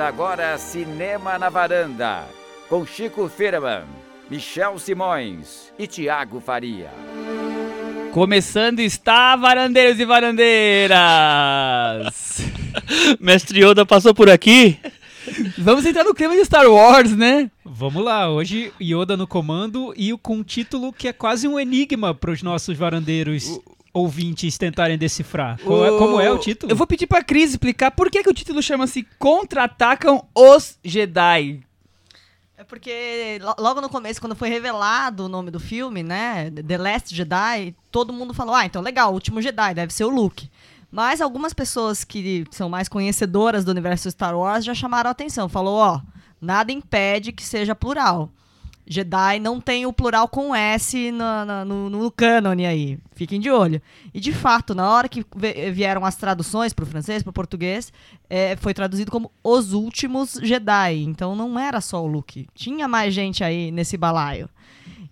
Começa agora Cinema na Varanda, com Chico Firman, Michel Simões e Tiago Faria. Começando está, varandeiros e varandeiras! Mestre Yoda passou por aqui? Vamos entrar no clima de Star Wars, né? Vamos lá, hoje Yoda no comando e com um título que é quase um enigma para os nossos varandeiros ouvintes tentarem decifrar. Qual é- como é o título? Eu vou pedir pra Cris explicar por que, que o título chama-se Contra-Atacam os Jedi. É porque lo- logo no começo, quando foi revelado o nome do filme, né? The Last Jedi, todo mundo falou: ah, então legal, o último Jedi, deve ser o Luke. Mas algumas pessoas que são mais conhecedoras do universo Star Wars já chamaram a atenção. Falou: ó, nada impede que seja plural. Jedi não tem o plural com S na- no, no cânone aí. Fiquem de olho. E de fato, na hora que vieram as traduções para o francês, para o português, é, foi traduzido como Os Últimos Jedi. Então não era só o Luke. Tinha mais gente aí nesse balaio.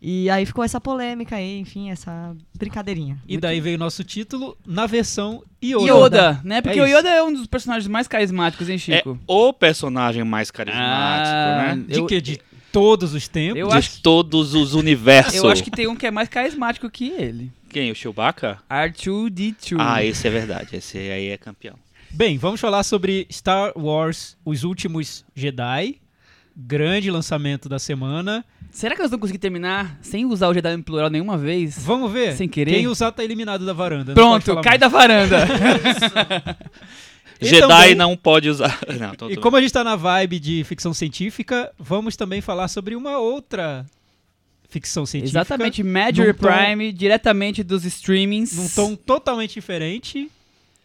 E aí ficou essa polêmica aí, enfim, essa brincadeirinha. E daí veio o nosso título na versão Yoda. Yoda, né? Porque É o. Yoda é um dos personagens mais carismáticos, hein, É Chico? o personagem mais carismático, Ah, né? De eu- que? De todos os tempos? Eu De acho- todos os universos. Eu acho que tem um que é mais carismático que ele. Quem? O Chewbacca? R2-D2. Ah, esse é verdade. Esse aí é campeão. Bem, vamos falar sobre Star Wars Os Últimos Jedi. Grande lançamento da semana. Será que nós vamos conseguir terminar sem usar o Jedi no plural nenhuma vez? Vamos ver. Sem querer? Quem usar tá eliminado da varanda. Pronto, cai mais. da varanda. E Jedi também- não pode usar. Não, tô, E tô- como a gente tá na vibe de ficção científica, vamos também falar sobre uma outra ficção científica. Exatamente, Major num tom- Prime, diretamente dos streamings. Num tom totalmente diferente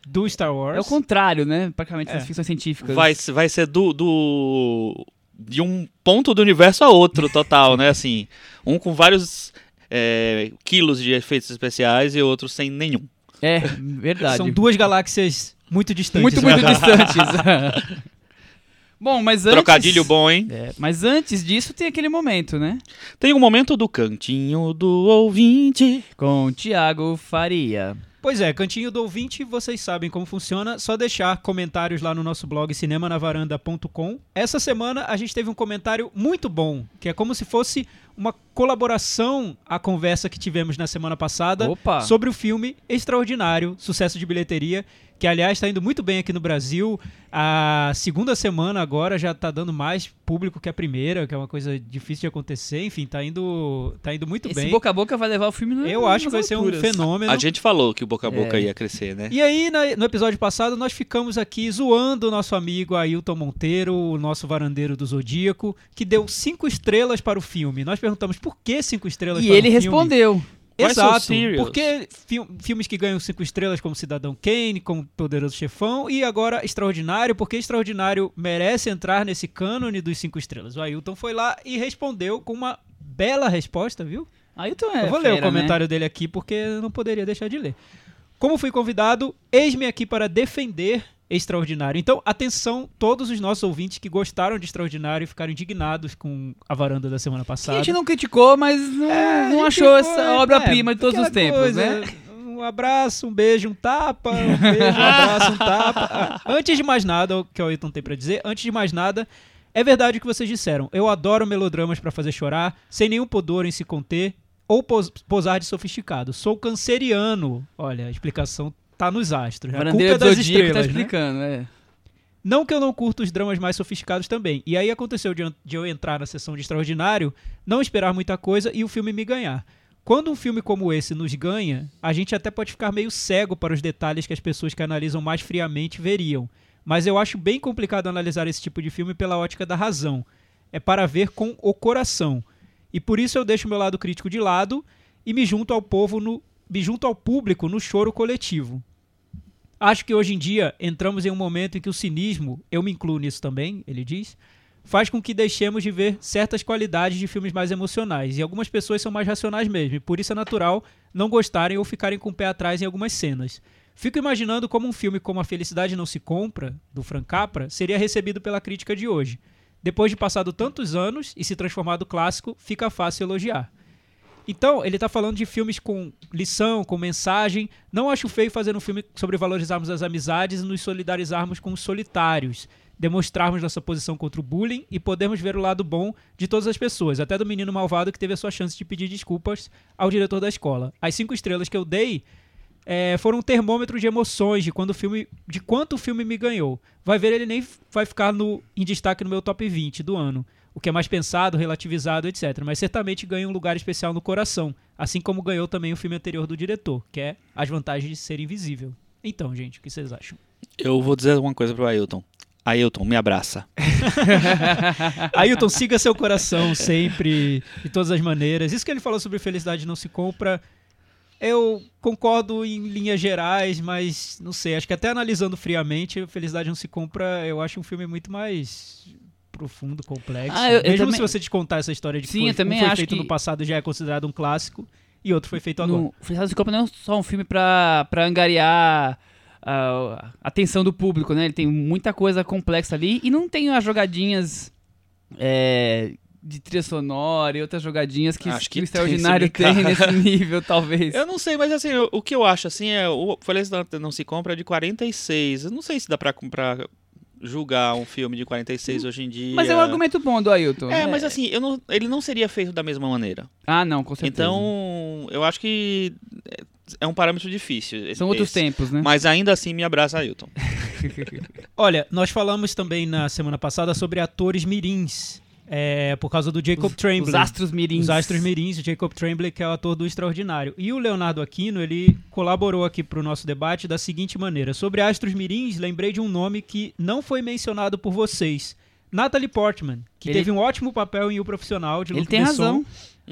do Star Wars. É o contrário, né? Praticamente É. das ficções científicas. vai, vai ser do, do. De um ponto do universo a outro, total, né? Assim, um com vários é, quilos de efeitos especiais e outro sem nenhum. É, verdade. São duas galáxias muito distantes. muito, né? muito distantes. Bom, mas antes... Trocadilho bom, hein? É, mas antes disso tem aquele momento, né? Tem um momento do cantinho do ouvinte. Com Tiago Faria. Pois é, cantinho do ouvinte, vocês sabem como funciona, só deixar comentários lá no nosso blog cinemanavaranda.com. Essa semana a gente teve um comentário muito bom, que é como se fosse uma colaboração à conversa que tivemos na semana passada Opa! sobre o filme Extraordinário, sucesso de bilheteria, que aliás está indo muito bem aqui no Brasil. A segunda semana agora já está dando mais público que a primeira, que é uma coisa difícil de acontecer. Enfim, tá indo, tá indo muito Esse bem. boca a boca vai levar o filme no, Eu acho que vai ser um alturas. fenômeno. A gente falou que o boca a boca É. ia crescer, né? E aí, no episódio passado, nós ficamos aqui zoando o nosso amigo Ailton Monteiro, o nosso varandeiro do Zodíaco, que deu cinco estrelas para o filme. Nós perguntamos por que cinco estrelas E para ele filme. respondeu. Exato. Porque fi- filmes que ganham cinco estrelas, como Cidadão Kane, como Poderoso Chefão, e agora Extraordinário, porque Extraordinário merece entrar nesse cânone dos cinco estrelas. O Ailton foi lá e respondeu com uma bela resposta, viu? Então é Eu vou ler o né? comentário dele aqui porque eu não poderia deixar de ler. Como fui convidado, eis-me aqui para defender Extraordinário. Então, atenção, todos os nossos ouvintes que gostaram de Extraordinário e ficaram indignados com a varanda da semana Que passada. a gente não criticou, mas não, É, não achou essa é, obra-prima de todos os tempos, coisa, né? Um abraço, um beijo, um tapa, um beijo, um abraço, um tapa. Antes de mais nada, o que o Ailton tem pra dizer, antes de mais nada, é verdade o que vocês disseram. Eu adoro melodramas pra fazer chorar, sem nenhum pudor em se conter ou pos- posar de sofisticado. Sou canceriano. Olha, a explicação tá nos astros. A culpa é das tá estrelas, né? explicando, é. Não que eu não curto os dramas mais sofisticados também. E aí aconteceu de, eu- de eu entrar na sessão de extraordinário, não esperar muita coisa e o filme me ganhar. Quando um filme como esse nos ganha, a gente até pode ficar meio cego para os detalhes que as pessoas que analisam mais friamente veriam. Mas eu acho bem complicado analisar esse tipo de filme pela ótica da razão. É para ver com o coração. E por isso eu deixo meu lado crítico de lado e me junto ao povo no junto ao público no choro coletivo. Acho que hoje em dia entramos em um momento em que o cinismo, eu me incluo nisso também, ele diz, faz com que deixemos de ver certas qualidades de filmes mais emocionais. E algumas pessoas são mais racionais mesmo, e por isso é natural não gostarem ou ficarem com o pé atrás em algumas cenas. Fico imaginando como um filme como A Felicidade Não Se Compra, do Frank Capra, seria recebido pela crítica de hoje. Depois de passado tantos anos e se transformado clássico, fica fácil elogiar. Então, ele tá falando de filmes com lição, com mensagem. Não acho feio fazer um filme sobre valorizarmos as amizades e nos solidarizarmos com os solitários. demonstrarmos nossa posição contra o bullying e podermos ver o lado bom de todas as pessoas, até do menino malvado que teve a sua chance de pedir desculpas ao diretor da escola. As cinco estrelas que eu dei é, foram um termômetro de emoções, de, quando o filme, de quanto o filme me ganhou. Vai ver, ele nem vai ficar no, em destaque no meu top 20 do ano. O que é mais pensado, relativizado, etc. Mas certamente ganha um lugar especial no coração. Assim como ganhou também o filme anterior do diretor, que é As Vantagens de Ser Invisível. Então, gente, o que vocês acham? Eu vou dizer uma coisa pro Ailton. Ailton, me abraça. Ailton, siga seu coração sempre, de todas as maneiras. Isso que ele falou sobre felicidade não se compra, eu concordo em linhas gerais, mas não sei, acho que até analisando friamente, Felicidade não se compra, eu acho um filme muito mais profundo, complexo. Ah, eu- eu Mesmo também- se você te contar essa história de que Sim, foi, eu também um foi acho feito que- no passado já é considerado um clássico e outro foi feito agora. No Felicidade se Compra não é só um filme pra, pra angariar a atenção do público, né? Ele tem muita coisa complexa ali e não tem as jogadinhas é, de trilha sonora e outras jogadinhas que, Acho que que o Extraordinário tem, tem nesse nível, talvez. Eu não sei, mas assim, o, o que eu acho assim é o Felicidade não se compra é de 46. Eu não sei se dá pra, pra julgar um filme de 46 hoje em dia. Mas é um argumento bom do Ailton. É, mas assim, eu não, ele não seria feito da mesma maneira. Ah, não, com certeza. Então, eu acho que é- é um parâmetro difícil. esse- São outros esse. tempos, né? Mas ainda assim me abraça, Ailton. Olha, nós falamos também na semana passada sobre atores mirins, é, por causa do Jacob Tremblay. Os astros mirins. Os Astros Mirins, o Jacob Tremblay, que é o ator do Extraordinário. E o Leonardo Aquino, ele colaborou aqui para o nosso debate da seguinte maneira. Sobre Astros Mirins, lembrei de um nome que não foi mencionado por vocês. Natalie Portman, que Ele- teve um ótimo papel em O Profissional de Ele Luc tem Besson razão.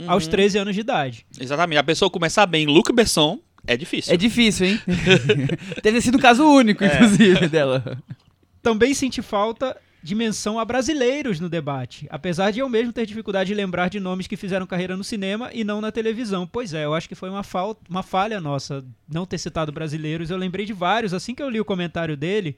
aos Uhum. 13 anos de idade. Exatamente. A pessoa começar bem, Luc Besson, é difícil. É difícil, hein? Deve ter sido um caso único, inclusive, dela. Também senti falta de menção a brasileiros no debate, apesar de eu mesmo ter dificuldade de lembrar de nomes que fizeram carreira no cinema e não na televisão. Pois é, eu acho que foi uma, falta, uma falha nossa não ter citado brasileiros. Eu lembrei de vários assim que eu li o comentário dele.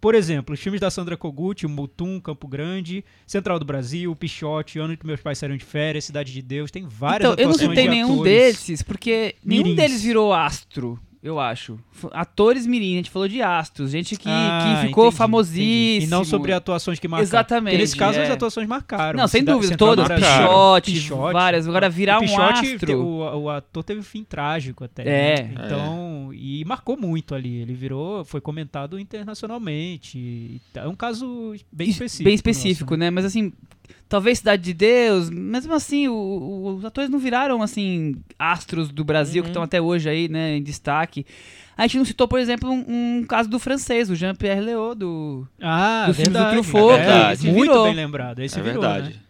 Por exemplo, os filmes da Sandra Kogut, Mutum, Campo Grande, Central do Brasil, Pichote, Ano que Meus Pais Saíram de Férias, Cidade de Deus, tem várias Então, eu não citei nenhum atores. desses, porque nenhum mirins. deles virou astro, eu acho. Atores mirim, a gente falou de astros, gente que, Ah, que ficou entendi, famosíssimo. entendi. E não sobre atuações que marcaram. Exatamente, Porque nesse caso é. as atuações marcaram. Não, sem Cida- dúvida, todas. Pichote, Pichote. várias. Agora virar um astro. te- O, o ator teve um fim trágico até. É. né? Então, e marcou muito ali. Ele virou, foi comentado internacionalmente. e É um caso bem específico. Bem específico, nosso, né? Mas assim, talvez Cidade de Deus, mesmo assim, o- o- os atores não viraram, assim, astros do Brasil que Uhum. estão até hoje aí, né, em destaque. A gente não citou, por exemplo, um, um caso do francês, o Jean-Pierre Léaud, do... Ah, Dos filmes do. Truffaut, é, virou. muito bem lembrado. Esse é virou, verdade. Né?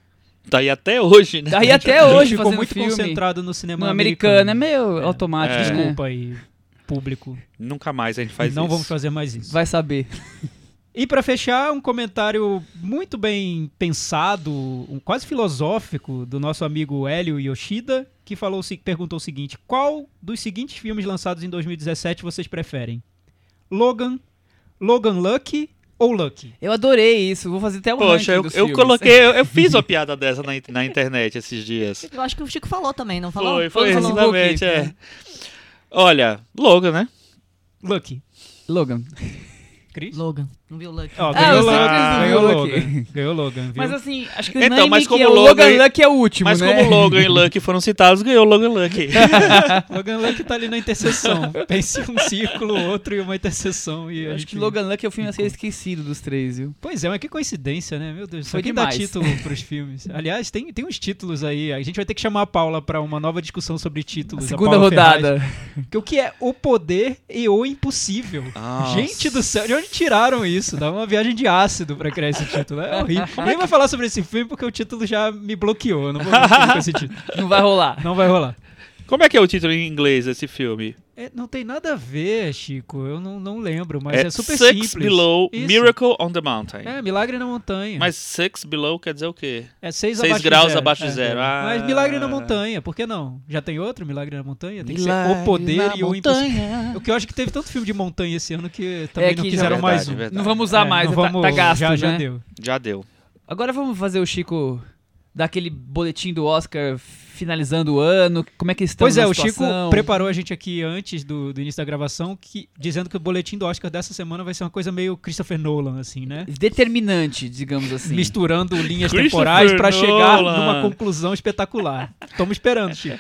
Tá aí até hoje, né? Daí até A gente hoje ficou muito filme. concentrado no cinema No americano, é meio É. automático, É. né? Desculpa aí, público. Nunca mais a gente faz não isso. vamos fazer mais isso. Vai saber. E pra fechar, um comentário muito bem pensado, um quase filosófico do nosso amigo Hélio Yoshida, que falou, perguntou o seguinte: qual dos seguintes filmes lançados em 2017 vocês preferem? Logan, Logan Lucky ou Lucky? Eu adorei isso, vou fazer até um Poxa, eu, eu coloquei, eu, eu fiz uma piada dessa na, na internet esses dias. Eu acho que o Chico falou também, não falou? Foi, foi, Falou exatamente, Facebook, é. Olha, Logan, né? Lucky. Logan. Cris? Logan. Não viu o Lucky? Ó, Ah, ganhou, eu Logan, ganhou o Logan. Lucky. Ganhou Logan, viu? Mas assim, acho que o Então, mas como é o Logan- Logan Lucky é o último, Mas né? como Logan e Lucky foram citados, ganhou Logan Lucky. Logan Lucky tá ali na interseção. Pense um círculo, outro e uma interseção. E a Acho que Logan Lucky é o filme a ser esquecido dos três, viu? Pois é, mas que coincidência, né? Meu Deus, Foi isso aqui dá demais. título pros filmes. Aliás, tem, tem uns títulos aí. A gente vai ter que chamar a Paula pra uma nova discussão sobre títulos. a Segunda Ferraz. rodada. Que o que é o poder e o impossível? Nossa. Gente do céu, de onde tiraram isso? Dá uma viagem de ácido pra criar esse título. É horrível. Nem vai falar sobre esse filme porque o título já me bloqueou. Eu não vou com esse título. Não vai rolar. Não vai rolar. Como é que é o título em inglês desse filme? É, não tem nada a ver, Chico. Eu não, não lembro, mas é, super Six simples. Below Isso. Miracle on the Mountain. É, Milagre na Montanha. Mas Six Below quer dizer o quê? É seis, Seis abaixo de graus zero. abaixo de É, zero. é. Ah. Mas Milagre na Montanha, por que não? Já tem outro Milagre na Montanha? Tem que ser Milagre o poder e o impossível. montanha. O que eu acho que teve tanto filme de montanha esse ano que também É não que quiseram já- mais Verdade, um. verdade. Não vamos usar É, mais, não tá, vamos- tá gasto, já, né? já deu. Já deu. Agora vamos fazer o Chico dar aquele boletim do Oscar finalizando o ano? Como é que estão Pois é, na o Chico preparou a gente aqui antes do, do início da gravação, que, dizendo que o boletim do Oscar dessa semana vai ser uma coisa meio Christopher Nolan, assim, né? Determinante, digamos assim. Misturando linhas temporais pra chegar numa conclusão espetacular. Estamos esperando, Chico.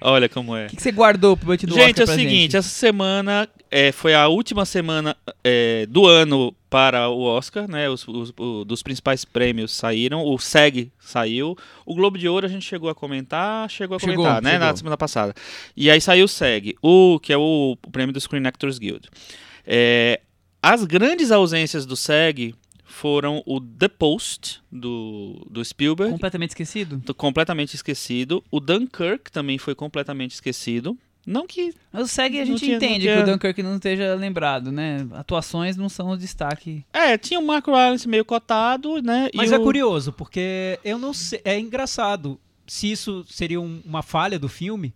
Olha como é. O que, que você guardou pro boletim do Gente, Oscar é o seguinte, gente? essa semana é, foi a última semana é, do ano para o Oscar, né? Os, os- o- dos principais prêmios saíram, o SEG saiu, o Globo de Ouro a gente chegou a comentar, chegou a Chegou, comentar, né? Na chegou. semana passada. E aí saiu o SEG, o que é o, o prêmio do Screen Actors Guild. É, as grandes ausências do SEG foram o The Post do, do Spielberg, Completamente esquecido? completamente esquecido. O Dunkirk também foi completamente esquecido. Não que Mas o SEG a gente tinha- não entende tinha- que o Dunkirk não esteja lembrado, né? Atuações não são o destaque. É, tinha o Mark Rylance meio cotado, né? e Mas é o- curioso, porque eu não sei. É engraçado se isso seria um- uma falha do filme,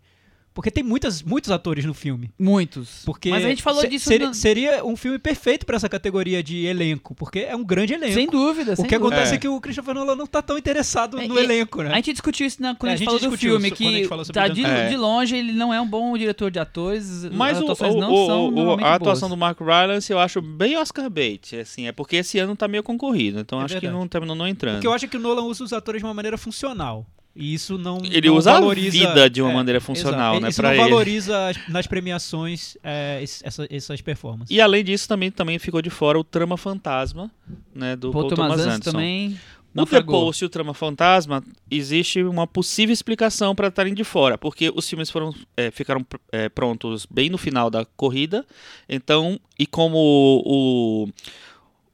porque tem muitas, muitos atores no filme. Muitos. Porque Mas a gente falou se- disso Seria, no- seria um filme perfeito pra essa categoria de elenco, porque é um grande elenco. Sem dúvida, o sem que dúvida. acontece É. é que o Christopher Nolan não tá tão interessado É, no elenco, né? A gente discutiu isso na, quando É, a a gente falou do discutiu filme, isso quando a que gente falou sobre tá o de, de longe ele não é um bom diretor de atores. Mas as o, atuações o- não o- são o- a atuação boas. do Mark Rylance eu acho bem Oscar bait, assim, é porque esse ano tá meio concorrido, então É acho verdade. que não terminou não entrando. Porque eu acho que o Nolan usa os atores de uma maneira funcional. E isso não. Ele não usa valoriza, a vida de uma é, maneira funcional, exato. né, Isso não ele. valoriza as- nas premiações é, essa- essas performances. E além disso também também ficou de fora o Trama Fantasma, né, do Paul Paul, Thomas Thomas Anderson também O The. Post e o Trama Fantasma, existe uma possível explicação para estarem de fora, porque os filmes foram, é, ficaram é, prontos bem no final da corrida, então, e como o,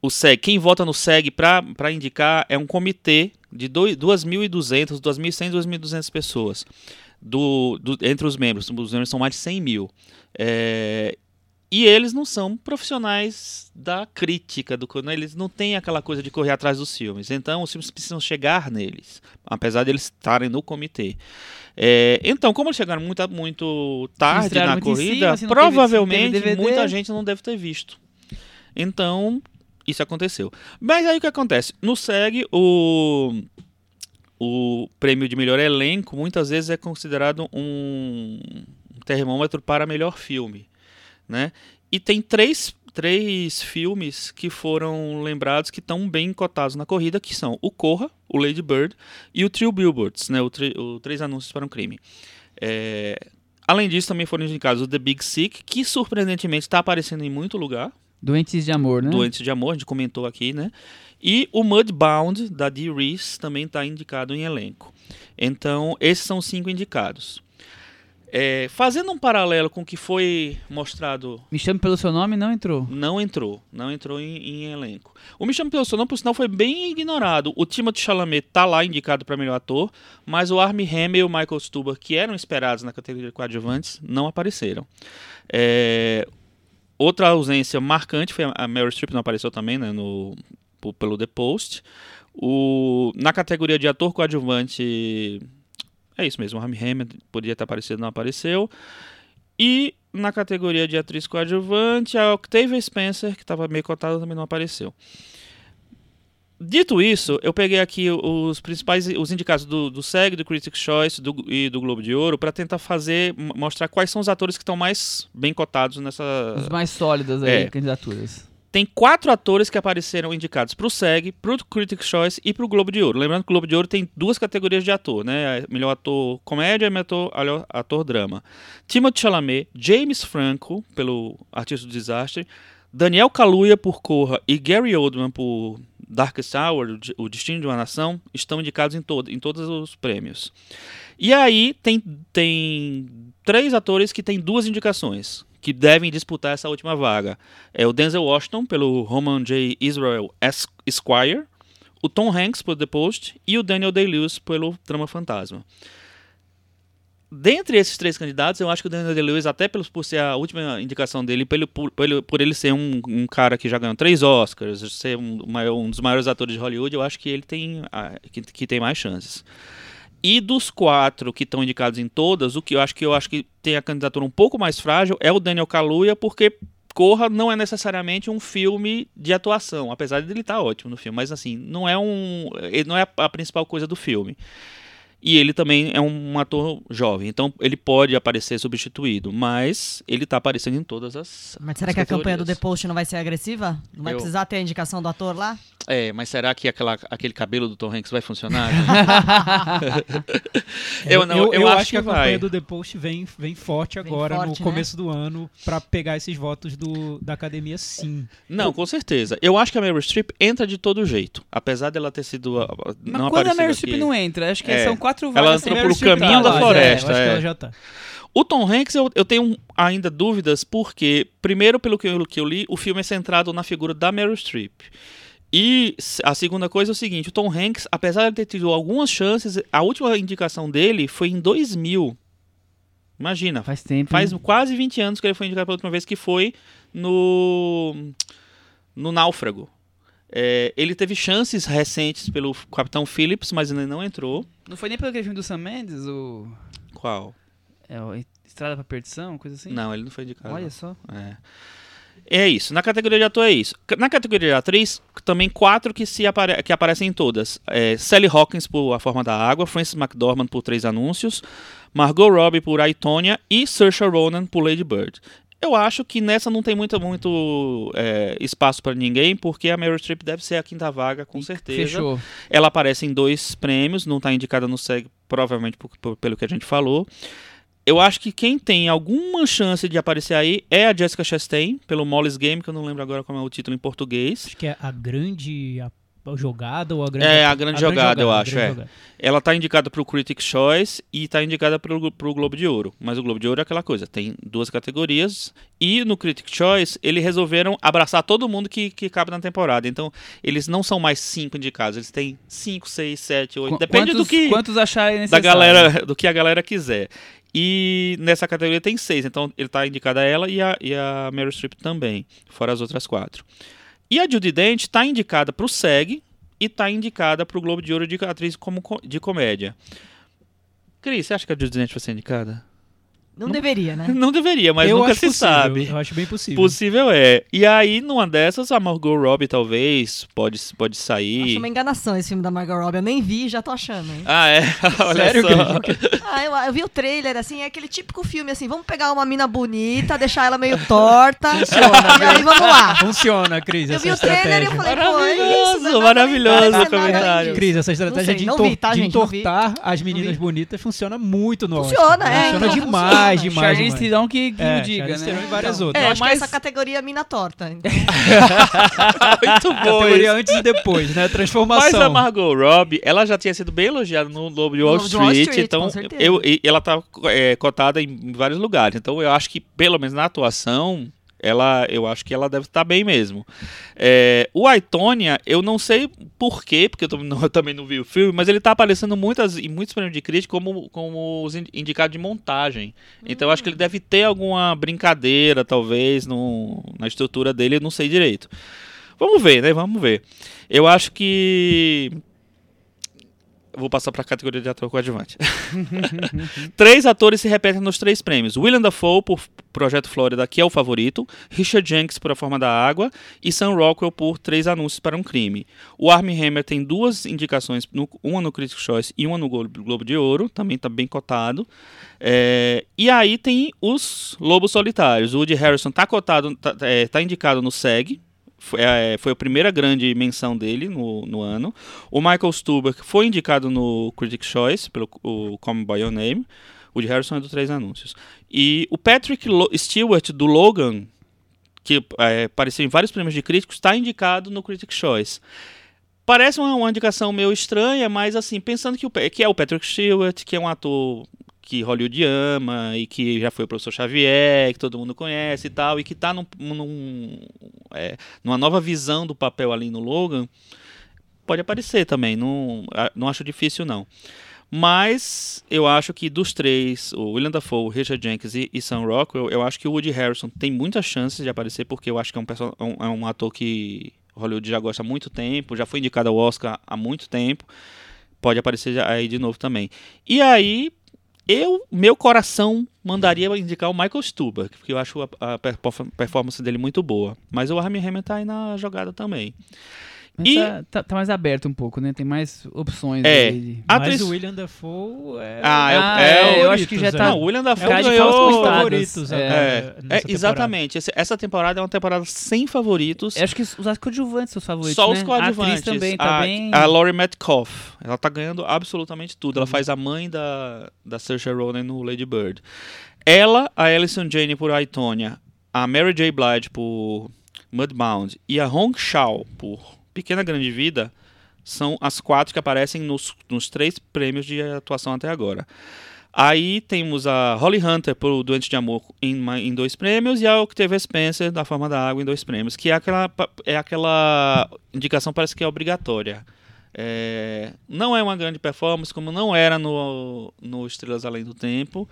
o SEG, quem vota no SEG para indicar é um comitê de doi- 2.200, 2.100, 2.200 pessoas do, do- entre os membros, os membros são mais de 100 mil. É, e eles não são profissionais da crítica, do, né, eles não têm aquela coisa de correr atrás dos filmes. Então, os filmes precisam chegar neles, apesar de eles estarem no comitê. É, então, como eles chegaram muito, muito tarde na muito cima, corrida, não teve- provavelmente teve DVD. muita gente não deve ter visto. Então, isso aconteceu. Mas aí o que acontece? No SEG, o, o prêmio de melhor elenco muitas vezes é considerado um termômetro para melhor filme, né? E tem três, três filmes que foram lembrados que estão bem cotados na corrida, que são o Corra, o Lady Bird e o Trio Billboards, né? O, tri- o Três Anúncios para um Crime. É, Além disso, também foram indicados o The Big Sick, que surpreendentemente está aparecendo em muito lugar, Doentes de amor, né? Doentes de Amor, a gente comentou aqui, né? E o Mudbound, da Dee Reese, também está indicado em elenco. Então, esses são os cinco indicados. É, fazendo um paralelo com o que foi mostrado, Me chame pelo seu nome não entrou. não entrou, não entrou em, em elenco. O Me Chame Pelo Seu Nome, por sinal, foi bem ignorado. O Timothée Chalamet tá lá indicado para melhor ator, mas o Armie Hammer e o Michael Stuhlbarg, que eram esperados na categoria de coadjuvantes, não apareceram. É, outra ausência marcante foi a- Meryl Streep, não apareceu também, né, no, pelo The Post. O, na categoria de ator coadjuvante, é isso mesmo, o Armie Hammer podia ter aparecido, não apareceu. E na categoria de atriz coadjuvante, a Octavia Spencer, que estava meio cotada, também não apareceu. Dito isso, eu peguei aqui os principais, os indicados do, do SEG, do Critics' Choice do, e do Globo de Ouro para tentar fazer, mostrar quais são os atores que estão mais bem cotados nessa. Os mais sólidas aí, É. candidaturas. Tem quatro atores que apareceram indicados para o SEG, para o Critics' Choice e para o Globo de Ouro. Lembrando que o Globo de Ouro tem duas categorias de ator, né? Melhor ator comédia e melhor ator, ator drama. Timothée Chalamet, James Franco, pelo Artista do Desastre, Daniel Kaluuya por Corra e Gary Oldman por Darkest Hour, o De- o Destino de uma Nação, estão indicados em, todo, em todos os prêmios. E aí tem, tem três atores que têm duas indicações, que devem disputar essa última vaga. É o Denzel Washington, pelo Roman J. Israel Es- Esquire, o Tom Hanks, por The Post, e o Daniel Day-Lewis, pelo Trama Fantasma. Dentre esses três candidatos, eu acho que o Daniel Day-Lewis, até pelos, por ser a última indicação dele, por, por ele- por ele ser um, um cara que já ganhou três Oscars, ser um, maior- um dos maiores atores de Hollywood, eu acho que ele tem, ah, que, que tem mais chances. E dos quatro que estão indicados em todas, o que eu acho que eu acho que tem a candidatura um pouco mais frágil é o Daniel Kaluuya, porque Corra não é necessariamente um filme de atuação, apesar de ele estar ótimo no filme, mas assim, não é um, não é a principal coisa do filme. E ele também é um ator jovem, então ele pode aparecer substituído, mas ele tá aparecendo em todas as. Mas será as que a campanha do The categorias. Post não vai ser agressiva? Não vai Eu- precisar ter a indicação do ator lá? É, mas será que aquela, aquele cabelo do Tom Hanks vai funcionar? Eu não, eu, acho, que, a vai. campanha do The Post vem, vem forte Vem agora forte, no né? começo do ano pra pegar esses votos do, da academia, sim. Não, com certeza. Eu acho que a Meryl Streep entra de todo jeito, apesar dela ter sido Mas não quando a Meryl. Streep não entra, acho que É. são quatro Ela vagas. entrou pro caminho tá da lá, floresta. É, eu acho é. que ela já tá. O Tom Hanks, eu, eu tenho ainda dúvidas, porque, primeiro, pelo que eu, que eu li, o filme é centrado na figura da Meryl Streep. E a segunda coisa é o seguinte: o Tom Hanks, apesar de ter tido algumas chances, a última indicação dele foi em 2000. Imagina, Faz tempo. faz hein? quase 20 anos que ele foi indicado pela última vez, que foi no, no Náufrago. É, ele teve chances recentes pelo Capitão Phillips, mas ainda não entrou. Não foi nem pelo filme do Sam Mendes, o. Qual? É, o Estrada pra Perdição, coisa assim? Não, ele não foi indicado. Olha não. só. É. É isso. Na categoria de ator é isso. Na categoria de atriz, também quatro que, se apare que aparecem em todas. É, Sally Hawkins por A Forma da Água, Frances McDormand por Três Anúncios, Margot Robbie por Aitonia e Saoirse Ronan por Lady Bird. Eu acho que nessa não tem muito, muito é, espaço para ninguém, porque a Meryl Streep deve ser a quinta vaga, com certeza. Fechou. Ela aparece em dois prêmios, não está indicada no SEG, provavelmente por- por- pelo que a gente falou. Eu acho que quem tem alguma chance de aparecer aí é a Jessica Chastain, pelo Molly's Game, que eu não lembro agora como é o título em português. Acho que é a grande a- a jogada ou a grande. É, a grande jogada, eu a acho, grande é. jogada. Ela está indicada para o Critics' Choice e está indicada para o Globo de Ouro. Mas o Globo de Ouro é aquela coisa, tem duas categorias. E no Critics' Choice, eles resolveram abraçar todo mundo que, que cabe na temporada. Então, eles não são mais cinco indicados, eles têm cinco, seis, sete, oito. Qu- Depende quantos, do que... Quantos acharem da necessário. galera, do que a galera quiser. E nessa categoria tem seis, então ele tá indicada ela e a, e a Meryl Streep também, fora as outras quatro. E a Judy Dent tá indicada pro SEG e tá indicada pro Globo de Ouro de atriz como co- de comédia. Cris, você acha que a Judy Dent vai ser indicada? Não deveria, né? Não deveria, mas eu nunca se possível, sabe. Eu acho bem possível. Possível é. E aí, numa dessas, a Margot Robbie talvez pode, pode sair. Acho uma enganação esse filme da Margot Robbie. Eu nem vi e já tô achando, hein? Ah, é? Olha Sério, só. Ah, eu, eu vi o trailer, assim, é aquele típico filme, assim, vamos pegar uma mina bonita, deixar ela meio torta, e aí vamos lá. Funciona, Cris, Eu essa vi o trailer e eu falei, pô, é isso, Maravilhoso, não é nada- maravilhoso o comentário. disso. Cris, essa estratégia Não sei, de, não entor- vi, tá, de gente, não entortar as meninas bonitas funciona muito no Funciona, Oscar. é, Funciona então, demais, funciona. demais, Charlize demais. Theron que, que É, o diga, Charlize né? Theron e várias Então, outras. eu É, acho mas- que essa categoria é mina torta. Então, Muito bom. Categoria isso. antes e depois, né? Mas Transformação. a Margot Robbie, ela já tinha sido bem elogiada no Globo de Wall, Globo de Wall Street, Street, então com certeza. eu, e ela tá é, cotada em vários lugares. Então eu acho que, pelo menos na atuação, ela, eu acho que ela deve estar bem mesmo. É, o Aitonia, eu não sei porquê, porque eu, tam- não- eu também não vi o filme, mas ele tá aparecendo muitas, em muitos prêmios de crítica como, como os in- indicados de montagem. Então eu acho que ele deve ter alguma brincadeira, talvez, no, na estrutura dele, eu não sei direito. Vamos ver, né? Vamos ver. Eu acho que. Vou passar para a categoria de ator coadjuvante. três atores se repetem nos três prêmios. William Dafoe por Projeto Flórida, que é o favorito. Richard Jenkins por A Forma da Água. E Sam Rockwell por Três Anúncios para um Crime. O Armie Hammer tem duas indicações, no- uma no Critics' Choice e uma no Globo, Globo de Ouro. Também está bem cotado. É, e aí tem os Lobos Solitários. O Woody Harrison está cotado, tá, é, tá indicado no SEG. Foi, é, foi a primeira grande menção dele no, no ano. O Michael Stuhlbarg foi indicado no Critics' Choice pelo o Call Me By Your Name. O Woody Harrison é do Três Anúncios. E o Patrick Lo- Stewart, do Logan, que é, apareceu em vários prêmios de críticos, está indicado no Critics' Choice. Parece uma, uma indicação meio estranha, mas assim, pensando que, o, que é o Patrick Stewart, que é um ator que Hollywood ama e que já foi o professor Xavier, que todo mundo conhece e tal, e que está num, num, é, numa nova visão do papel ali no Logan, pode aparecer também, não, não acho difícil não. Mas eu acho que dos três, o William Dafoe, o Richard Jenkins e, e Sam Rockwell, eu acho que o Woody Harrison tem muitas chances de aparecer, porque eu acho que é um, é um, é um ator que Hollywood já gosta há muito tempo, já foi indicado ao Oscar há muito tempo, pode aparecer aí de novo também. E aí, eu, meu coração mandaria indicar o Michael Stuber, porque eu acho a, a perform- performance dele muito boa. Mas o Armie Hammer tá aí na jogada também. Mas E- tá, tá- tá mais aberto um pouco, né? Tem mais opções. É. aí de- A Mas atriz- o William Dafoe é. Ah, é, o- Ah, é é, eu acho que já favoritos, tá- né? Não, o William Dafoe cara ganhou... os favoritos É. É, é, exatamente. Essa temporada é uma temporada sem favoritos. Eu acho que os coadjuvantes são os favoritos. Só né? os coadjuvantes. A atriz também tá a, bem. a Laurie Metcalf. Ela tá ganhando absolutamente tudo. Uhum. Ela faz a mãe da, da Saoirse Ronan no Lady Bird. Ela, a Alison Jane por Aitonia, a Mary J. Blige por Mudbound e a Hong Shao por Pequena Grande Vida são as quatro que aparecem nos, nos três prêmios de atuação até agora. Aí temos a Holly Hunter por Doente de Amor em, em dois prêmios e a Octavia Spencer da Forma da Água em dois prêmios, que é aquela, é aquela indicação parece que é obrigatória. É, não é uma grande performance, como não era no, no Estrelas Além do Tempo,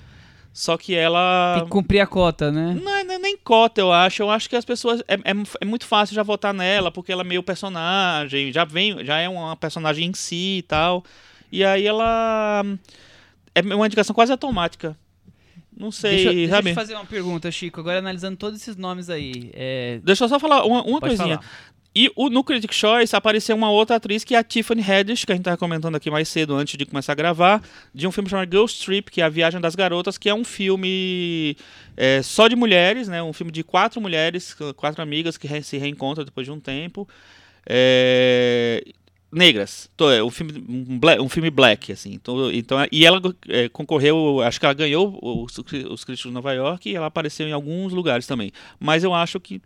só que ela... Tem que cumprir a cota, né? Não é, não é nem cota, eu acho. Eu acho que as pessoas. É, é, é muito fácil já votar nela, porque ela é meio personagem, já vem, já é uma personagem em si e tal. E aí ela. É uma indicação quase automática. Não sei, Deixa, deixa eu sabe? te fazer uma pergunta, Chico. Agora analisando todos esses nomes aí. É... Deixa eu só falar uma, uma coisinha. falar. E o, no Critic Choice apareceu uma outra atriz que é a Tiffany Haddish, que a gente estava comentando aqui mais cedo antes de começar a gravar, de um filme chamado Ghost Trip, que é A Viagem das Garotas, que é um filme é, só de mulheres, né? Um filme de quatro mulheres, quatro amigas que se reencontram depois de um tempo. É, negras. Então, é um filme um, black, um filme black assim. Então, então e ela é, concorreu, acho que ela ganhou os, os críticos de Nova York e ela apareceu em alguns lugares também. Mas eu acho que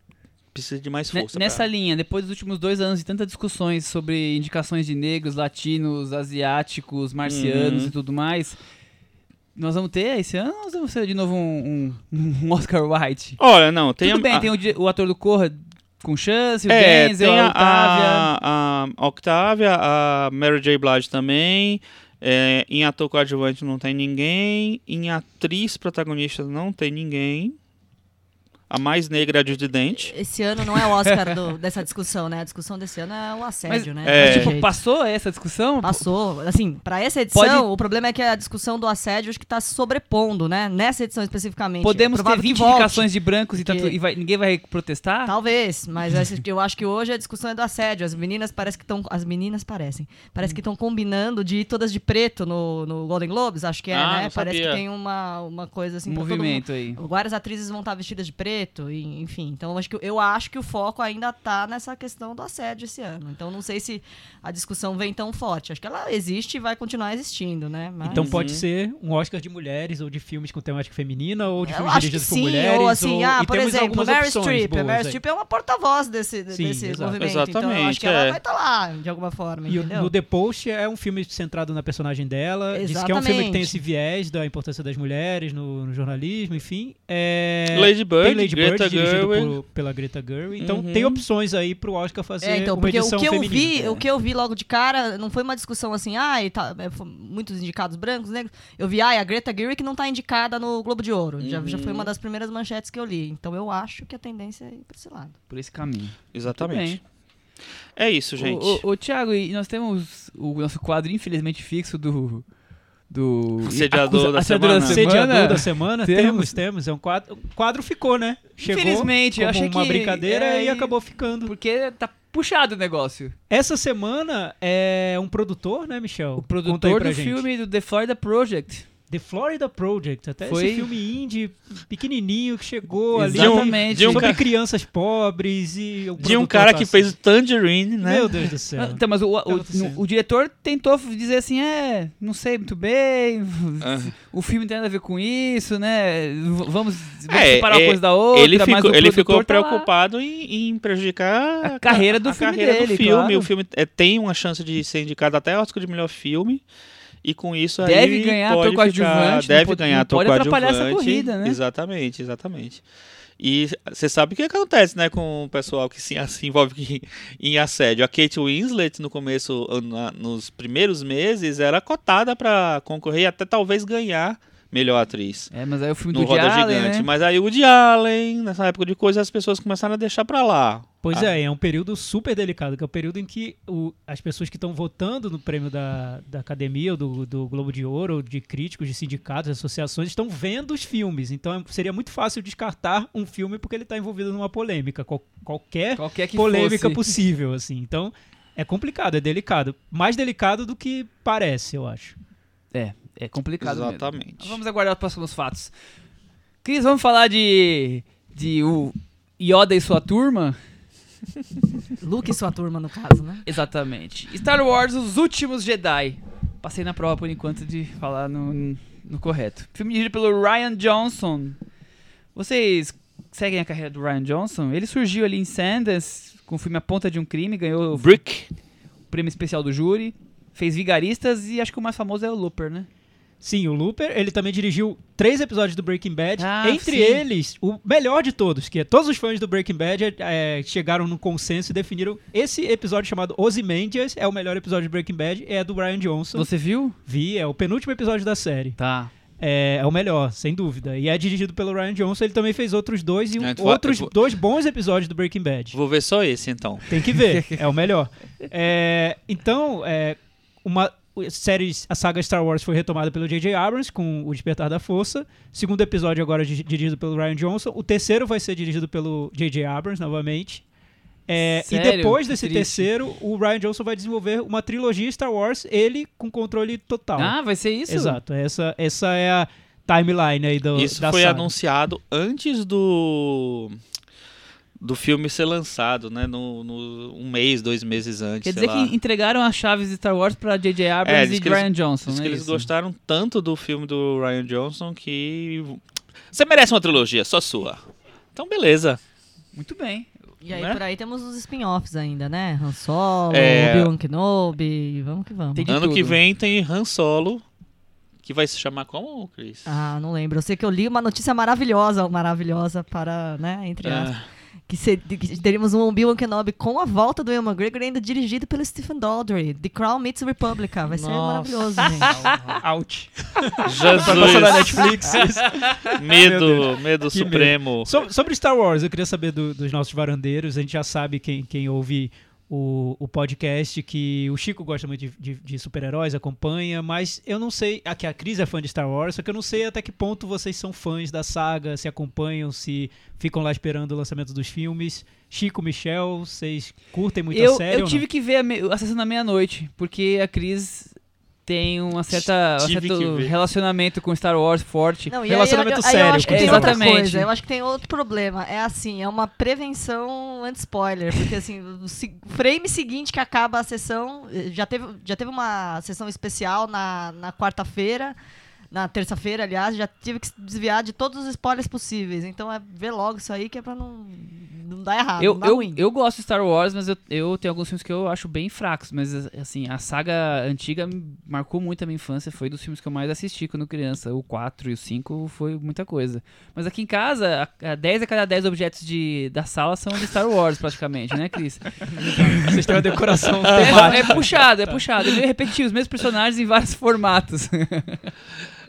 precisa de mais força. Nessa pra- linha, depois dos últimos dois anos de tantas discussões sobre indicações de negros, latinos, asiáticos, marcianos Uhum. e tudo mais, nós vamos ter esse ano ou vamos ter de novo um, um- um Oscar White? Olha, não, tem tudo a- bem, tem o, o ator do Corra com chance, o É, Denzel, tem a a, Octavia. a, a Octavia, a Mary J. Blige também. É, em ator coadjuvante não tem ninguém. Em atriz protagonista não tem ninguém. A mais negra é a Judy Dent. Esse ano não é o Oscar do- dessa discussão, né? A discussão desse ano é o assédio, né? é. Tem Tipo, passou essa discussão? Passou. Assim, pra essa edição, Pode- o problema é que a discussão do assédio acho que tá se sobrepondo, né? Nessa edição especificamente. Podemos É ter provável que 20 volte. indicações de brancos e, tá Porque- tu- e vai- ninguém vai protestar? Talvez, mas eu acho que hoje a discussão é do assédio. As meninas parece que estão. As meninas parecem. Parece que estão combinando de ir todas de preto no, no Golden Globes, acho que é, Ah, né? Parece que tem uma, uma coisa assim um pra todo mundo. movimento aí. Várias atrizes vão estar vestidas de preto, e, enfim. Então, eu acho, que, eu acho que o foco ainda tá nessa questão do assédio esse ano. Então, não sei se a discussão vem tão forte. Acho que ela existe e vai continuar existindo, né? Mas- Então pode Uhum. ser um Oscar de mulheres, ou de filmes com temática feminina, ou de Eu filmes dirigidos por sim, mulheres. ou assim, ah, e por temos exemplo, opções Streep. A aí. Streep é uma porta-voz desse, Sim, desse exato. movimento. então, eu Exatamente, acho que ela é. vai estar lá, de alguma forma, E entendeu? no The Post é um filme centrado na personagem dela. Diz que é um filme que Exatamente. tem esse viés da importância das mulheres no, no jornalismo, enfim. É, Lady Bird, tem Lady Greta Bird, dirigido Gerwig. por- pela Greta Gerwig. Então Uhum. tem opções aí pro Oscar fazer É, então, uma porque o edição que eu feminina. vi, o que eu vi logo de cara, não foi uma discussão assim, ai, tá, é, muitos indicados brancos, negros. Eu vi, ai, a Greta Gerwig não tá indicada no Globo de Ouro. Já, já Uhum. foi uma das primeiras manchetes que eu li. Então eu acho que a tendência é ir pra esse lado. Por esse caminho. Exatamente. É isso, gente. O, o, o Thiago, e nós temos o nosso quadro, infelizmente, fixo do. Do. Assediador da assediador semana. Sediador da semana? Temos. Temos, temos. É um quadro. O quadro ficou, né? Chegou Infelizmente, eu achei uma que- brincadeira é, e acabou ficando. Porque tá puxado o negócio. Essa semana é um produtor, né, Michel? O produtor do gente. filme do The Florida Project. The Florida Project, até Foi- esse filme indie pequenininho que chegou ali Exatamente. De um sobre ca- crianças pobres e o De um cara tá que assim. fez o Tangerine, né? Meu Deus do céu. Então, mas o, o, o, o diretor tentou dizer assim, é, não sei muito bem, Ah. o filme tem nada a ver com isso, né? v- Vamos, vamos É, separar uma é, coisa da outra, ele mas ficou, o ele ficou tá lá. preocupado em, em prejudicar A carreira do a filme carreira dele, do filme. claro. O filme é, tem uma chance de ser indicado até Oscar de melhor filme. E com isso Deve aí ganhar pode ator coadjuvante, não deve pode- ganhar ator pode atrapalhar essa corrida, né? Exatamente, exatamente. E você sabe o que acontece, né, com o pessoal que se, se envolve em assédio. A Kate Winslet, no começo, na- nos primeiros meses, era cotada para concorrer e até talvez ganhar melhor atriz. É, mas aí o filme No do Roda Allen, Gigante. né? Mas aí o Woody Allen, nessa época de coisa, as pessoas começaram a deixar pra lá. Pois Ah. é, é um período super delicado, que é o período em que o- as pessoas que estão votando no prêmio da, da academia, ou do, do Globo de Ouro, ou de críticos, de sindicatos, associações, estão vendo os filmes. Então é- seria muito fácil descartar um filme porque ele está envolvido numa polêmica, qual- qualquer Qualquer que polêmica fosse. possível, assim. Então é complicado, é delicado. Mais delicado do que parece, eu acho. É, é complicado mesmo. Exatamente. Mas Vamos aguardar os próximos fatos. Cris, vamos falar de, de o Yoda e sua turma? Luke e sua turma, no caso, né? Exatamente. Star Wars Os Últimos Jedi. Passei na prova por enquanto de falar no, no correto. Filme dirigido pelo Ryan Johnson. Vocês seguem a carreira do Ryan Johnson? Ele surgiu ali em Sanders com o filme A Ponta de um Crime, ganhou o Brick. prêmio especial do júri, fez Vigaristas e acho que o mais famoso é o Looper, né? Sim, o Looper, ele também dirigiu três episódios do Breaking Bad. Ah, Entre sim. eles, o melhor de todos, que é todos os fãs do Breaking Bad é, chegaram num consenso e definiram esse episódio chamado Ozymandias é o melhor episódio de Breaking Bad, é do Ryan Johnson. Você viu? Vi, é o penúltimo episódio da série. Tá. É, é o melhor, sem dúvida. E é dirigido pelo Ryan Johnson, ele também fez outros dois e um- É, outros vou- dois bons episódios do Breaking Bad. Vou ver só esse então. Tem que ver, é o melhor. É, então, é, uma série, a saga Star Wars foi retomada pelo J.J. Abrams com O Despertar da Força. Segundo episódio agora di- dirigido pelo Ryan Johnson. O terceiro vai ser dirigido pelo J.J. Abrams novamente. É, e depois Que desse triste. terceiro, o Ryan Johnson vai desenvolver uma trilogia Star Wars, ele com controle total. Ah, vai ser isso? Exato, essa, essa é a timeline aí do, Isso da foi saga. anunciado antes do do filme ser lançado, né? No, no- um mês, dois meses antes. Quer sei dizer lá. que entregaram as chaves de Star Wars pra J.J. Abrams É, e que eles- Ryan Johnson, Diz né? que eles isso? gostaram tanto do filme do Ryan Johnson que você merece uma trilogia, só sua. Então beleza. Muito bem. E aí Né? por aí temos os spin-offs ainda, né? Han Solo, É. Obi-Wan Kenobi, vamos que vamos. Ano que tudo. vem tem Han Solo, que vai se chamar como, Chris? Ah, não lembro. Eu sei que eu li uma notícia maravilhosa, maravilhosa para, né, entre aspas. Ah, Que, se- que teríamos um Obi-Wan Kenobi com a volta do Ian McGregor ainda dirigido pelo Stephen Daldry. The Crown Meets Republica. Vai ser Nossa. maravilhoso, gente. Out. Vai passar na Jesus, Netflix. medo, medo Que supremo. So- sobre Star Wars, eu queria saber do- dos nossos varandeiros. A gente já sabe quem, quem ouve o, o podcast que o Chico gosta muito de, de- de super-heróis, acompanha, mas eu não sei. Aqui a Cris é fã de Star Wars, só que eu não sei até que ponto vocês são fãs da saga, se acompanham, se ficam lá esperando o lançamento dos filmes. Chico, Michel, vocês curtem muito Eu, a série? eu tive que ver a, me- a sessão da meia-noite, porque a Cris tem uma certa, um certo relacionamento com Star Wars forte. Não, Relacionamento aí, aí sério eu acho que com tem Wars. outra Exatamente. coisa. Eu acho que tem outro problema. É assim, é uma prevenção anti-spoiler. Porque assim, o frame seguinte que acaba a sessão. eh, Já teve, já teve uma sessão especial na, na quarta-feira. Na terça-feira, aliás, já tive que se desviar de todos os spoilers possíveis. Então é ver logo isso aí que é pra não, não dar errado, Eu, não dar eu, ruim. eu gosto de Star Wars, mas eu, eu tenho alguns filmes que eu acho bem fracos. Mas, assim, a saga antiga marcou muito a minha infância. Foi dos filmes que eu mais assisti quando criança. O 4 e o 5 foi muita coisa. Mas aqui em casa, a, a 10 a cada 10 objetos de, da sala são de Star Wars, praticamente, né, Cris? Vocês têm uma decoração É, é puxado, é puxado. É meio repetitivo, os mesmos personagens em vários formatos.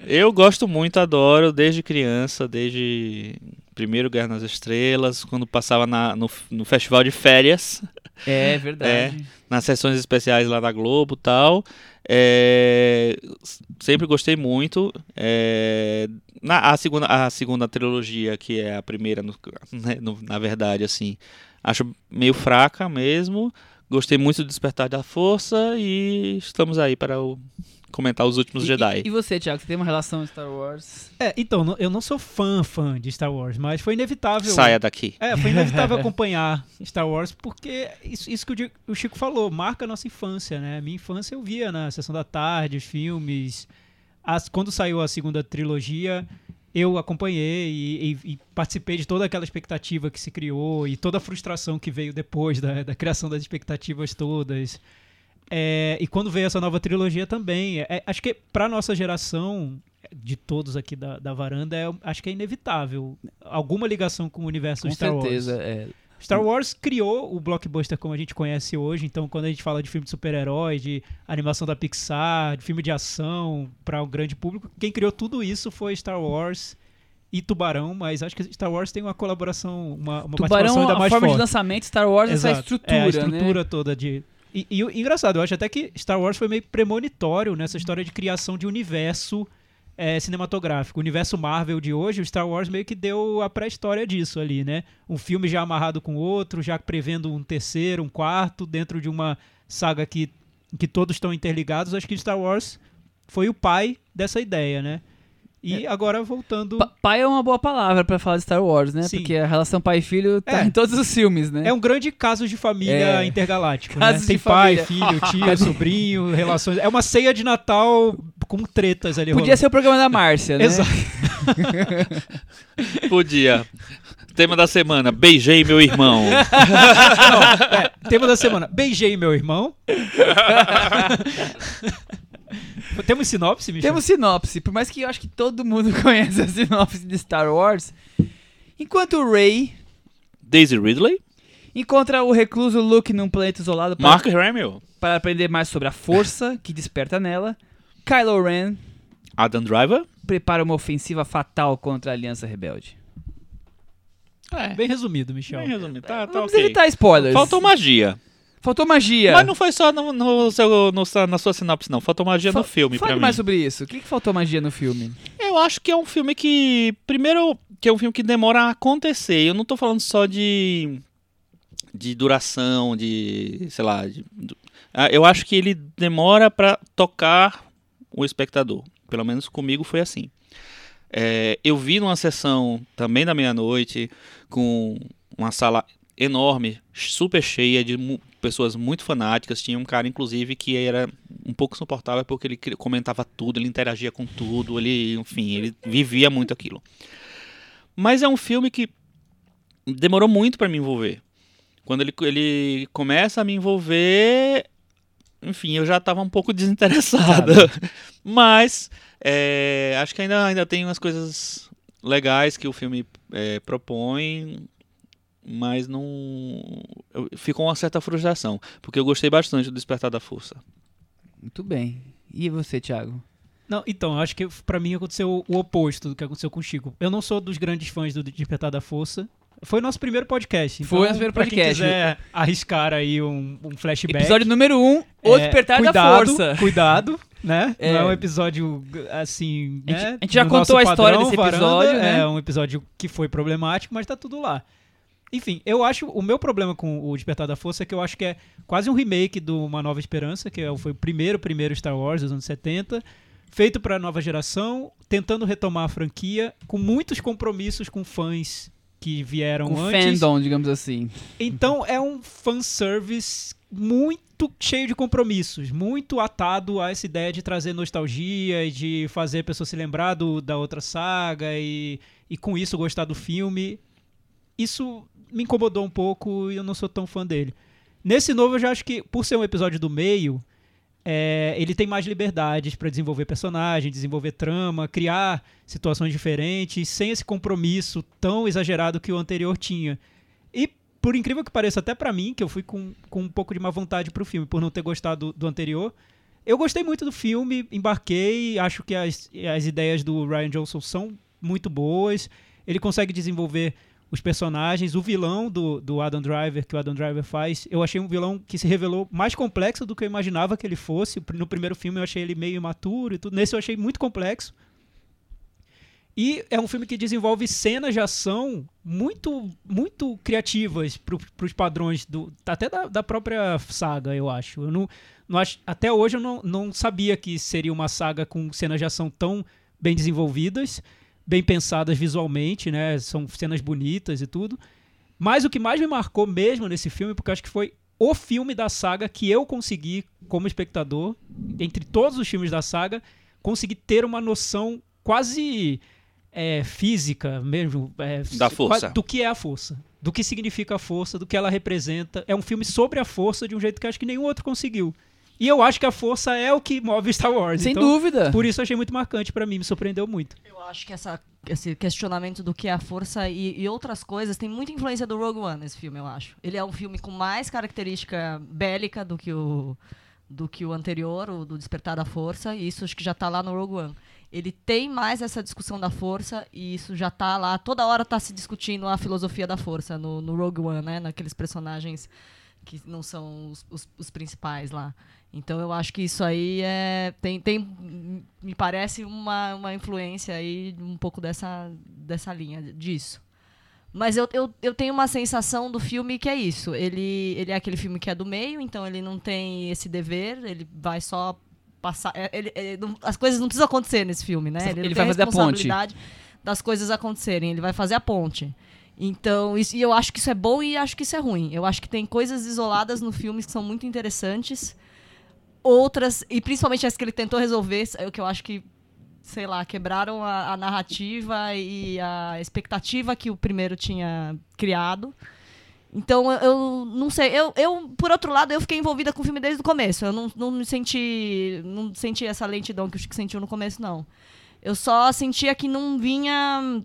Eu gosto muito, adoro, desde criança, desde primeiro Guerra nas Estrelas, quando passava na- no, no festival de férias, É verdade. nas sessões especiais lá da Globo e tal. É, sempre gostei muito. É, na, a, segunda, a segunda trilogia, que é a primeira, no- né, no- na verdade, assim, acho meio fraca mesmo. Gostei muito do Despertar da Força e estamos aí para o- comentar os últimos E- Jedi. E, e você, Thiago, você tem uma relação com Star Wars? É, então, não- eu não sou fã, fã de Star Wars, mas foi inevitável. Saia daqui. É, foi inevitável acompanhar Star Wars, porque isso, isso que o Chico falou, marca a nossa infância, né? Minha infância eu via na sessão da tarde, os filmes. As- quando saiu a segunda trilogia, eu acompanhei e, e- e participei de toda aquela expectativa que se criou e toda a frustração que veio depois da, da criação das expectativas todas. É, e quando veio essa nova trilogia também, é, acho que pra nossa geração, de todos aqui da, da varanda, é, acho que é inevitável alguma ligação com o universo Com Star certeza. Wars. é. Star Wars criou o blockbuster como a gente conhece hoje, então quando a gente fala de filme de super-herói, de animação da Pixar, de filme de ação para o grande público, quem criou tudo isso foi Star Wars e Tubarão, mas acho que Star Wars tem uma colaboração, uma, uma participação Tubarão, ainda a mais forma de lançamento, Star Wars, essa Exato. estrutura, é, a estrutura né? toda de. E, e o engraçado, eu acho até que Star Wars foi meio premonitório nessa história de criação de universo é, cinematográfico. O universo Marvel de hoje, o Star Wars meio que deu a pré-história disso ali, né? Um filme já amarrado com outro, já prevendo um terceiro, um quarto, dentro de uma saga que, que todos estão interligados. Acho que Star Wars foi o pai dessa ideia, né? E agora voltando. Pa- pai é uma boa palavra pra falar de Star Wars, né? Sim. Porque a relação pai e filho tá É. em todos os filmes, né? É um grande caso de família É. intergaláctico, né? de Tem pai, família. filho, tio, sobrinho, relações. É uma ceia de Natal com tretas ali. Podia rolando. ser o programa da Márcia, né? Exato. Podia. Tema da semana, beijei meu irmão. É, tema da semana. Beijei meu irmão. Temos sinopse, Michel? Temos sinopse, por mais que eu acho que todo mundo conhece a sinopse de Star Wars. Enquanto o Rey Daisy Ridley, encontra o recluso Luke num planeta isolado para, Mark Hamill, para aprender mais sobre a força que desperta nela, Kylo Ren Adam Driver. prepara uma ofensiva fatal contra a Aliança Rebelde. É, Bem resumido, Michel. bem resumido. Tá, tá Vamos ok. evitar spoilers. Faltou magia. Faltou magia. Mas não foi só no, no seu- no- na sua sinopse, não. Faltou magia Fa- no filme, Fale pra mais mim. sobre isso. O que, que faltou magia no filme? Eu acho que é um filme que. Primeiro, que é um filme que demora a acontecer. Eu não tô falando só de. de duração, de. sei lá. de- Ah, eu acho que ele demora pra tocar o espectador. Pelo menos comigo foi assim. É, eu vi numa sessão também da meia-noite, com uma sala enorme, super cheia de pessoas muito fanáticas. Tinha um cara, inclusive, que era um pouco suportável porque ele comentava tudo, ele interagia com tudo, ele, enfim, ele vivia muito aquilo. Mas é um filme que demorou muito para me envolver. Quando ele, ele começa a me envolver, enfim, eu já estava um pouco desinteressado. Mas é, acho que ainda, ainda tem umas coisas legais que o filme é, propõe, mas não. eu- ficou uma certa frustração, porque eu gostei bastante do Despertar da Força. Muito bem. E você, Thiago? Não, então, acho que pra mim aconteceu o oposto do que aconteceu com o Chico. Eu não sou dos grandes fãs do Despertar da Força. Foi o nosso primeiro podcast. Foi então, o nosso primeiro pra quem podcast. quiser arriscar aí um, um flashback. Episódio número 1, um, O é, Despertar cuidado, da Força. Cuidado, né? É. Não é um episódio assim. A gente- né, a gente já do contou a história padrão, desse varanda. episódio, né? É um episódio que foi problemático, mas tá tudo lá. Enfim, eu acho. O meu problema com o Despertar da Força é que eu acho que é quase um remake do Uma Nova Esperança, que é- foi o primeiro, primeiro Star Wars dos anos 70. Feito pra nova geração, tentando retomar a franquia, com muitos compromissos com fãs que vieram Com antes. fandom, digamos assim. Então é um fanservice muito cheio de compromissos, muito atado a essa ideia de trazer nostalgia e de fazer a pessoa se lembrar do- da outra saga e, e com isso gostar do filme. Isso me incomodou um pouco e eu não sou tão fã dele. Nesse novo eu já acho que, por ser um episódio do meio, é, ele tem mais liberdades para desenvolver personagem, desenvolver trama, criar situações diferentes, sem esse compromisso tão exagerado que o anterior tinha. E, por incrível que pareça, até pra mim, que eu fui com, com um pouco de má vontade pro filme, por não ter gostado do, do anterior, eu gostei muito do filme, embarquei, acho que as, as ideias do Ryan Johnson são muito boas, ele consegue desenvolver os personagens, o vilão do, do Adam Driver, que o Adam Driver faz, eu achei um vilão que se revelou mais complexo do que eu imaginava que ele fosse. No primeiro filme eu achei ele meio imaturo e tudo. Nesse eu achei muito complexo. E é um filme que desenvolve cenas de ação muito muito criativas para os padrões do até da, da própria saga, eu acho. Eu não, não acho até hoje eu não, não sabia que seria uma saga com cenas de ação tão bem desenvolvidas, bem pensadas visualmente, né? São cenas bonitas e tudo. Mas o que mais me marcou mesmo nesse filme, porque acho que foi o filme da saga que eu consegui, como espectador, entre todos os filmes da saga, consegui ter uma noção quase é, física mesmo. é, Da força. Do que é a força. Do que significa a força, do que ela representa. É um filme sobre a força de um jeito que acho que nenhum outro conseguiu. E eu acho que a força é o que move Star Wars. Sem então, dúvida. Por isso eu achei muito marcante pra mim, me surpreendeu muito. Eu acho que essa, esse questionamento do que é a força e, e outras coisas tem muita influência do Rogue One nesse filme, eu acho. Ele é um filme com mais característica bélica do que o, do que o anterior, o do Despertar da Força, e isso acho que já tá lá no Rogue One. Ele tem mais essa discussão da força e isso já tá lá. Toda hora tá se discutindo a filosofia da força no, no Rogue One, né? Naqueles personagens que não são os, os- os principais lá. Então eu acho que isso aí é, tem, tem me parece uma, uma influência aí um pouco dessa, dessa linha disso. Mas eu, eu, eu tenho uma sensação do filme que é isso. Ele, ele é aquele filme que é do meio, então ele não tem esse dever, ele vai só passar. é- ele- ele não- as coisas não precisam acontecer nesse filme, né? Ele, Ele vai fazer a ponte. das coisas acontecerem, ele vai fazer a ponte. Então, isso, e eu acho que isso é bom e acho que isso é ruim. Eu acho que tem coisas isoladas no filme que são muito interessantes. Outras, e principalmente as que ele tentou resolver, é o que eu acho que, sei lá, quebraram a, a narrativa e a expectativa que o primeiro tinha criado. Então, eu, eu não sei. Eu, eu, por outro lado, eu fiquei envolvida com o filme desde o começo. Eu não, não me senti. Não senti essa lentidão que o Chico sentiu no começo, não. Eu só sentia que não vinha.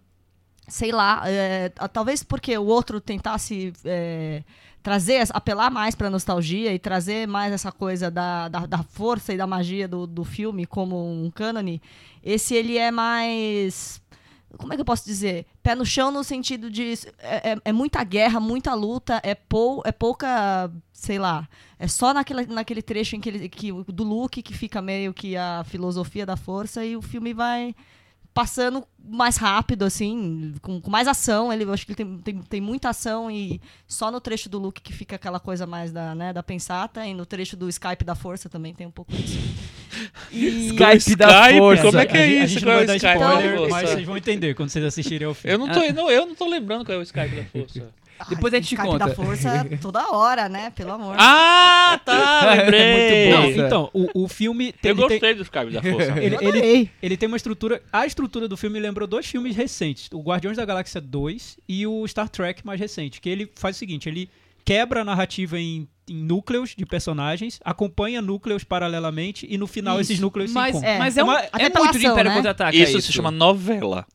Sei lá. é, a- talvez porque o outro tentasse. é, trazer, apelar mais pra nostalgia e trazer mais essa coisa da, da, da força e da magia do, do filme como um cânone. Esse ele é mais como é que eu posso dizer? Pé no chão no sentido de. É, é- é muita guerra, muita luta, é, pou, é pouca. Sei lá. É só naquele, naquele trecho em que, ele, que do Luke que fica meio que a filosofia da força e o filme vai passando mais rápido, assim, com, com mais ação. Ele, eu acho que ele tem, tem, tem muita ação e só no trecho do Luke que fica aquela coisa mais da, né, da pensata e no trecho do Skype da força também tem um pouco disso. E- Skype da Skype, força. como é que é a, gente- a isso? gente não vai dar Skype da spoiler, força? mas vocês vão entender quando vocês assistirem ao filme. Eu não, tô, não, eu não tô lembrando qual é o Skype da força. Depois a gente Skype conta. da força toda hora, né? Pelo amor. Ah, tá, lembrei. Muito bom. Então, o, o filme tem, Eu ele tem- gostei do Skype da força. ele, Eu ele, ele tem uma estrutura. A estrutura do filme lembrou dois filmes recentes: o Guardiões da Galáxia 2 e o Star Trek mais recente. Que ele faz o seguinte: ele quebra a narrativa em, em núcleos de personagens, acompanha núcleos paralelamente e no final Isso. esses núcleos Mas, se encontram. É. mas é, um- Uma- é pela muito de ação, Império né? Contra-Ataca Isso, isso. se chama novela.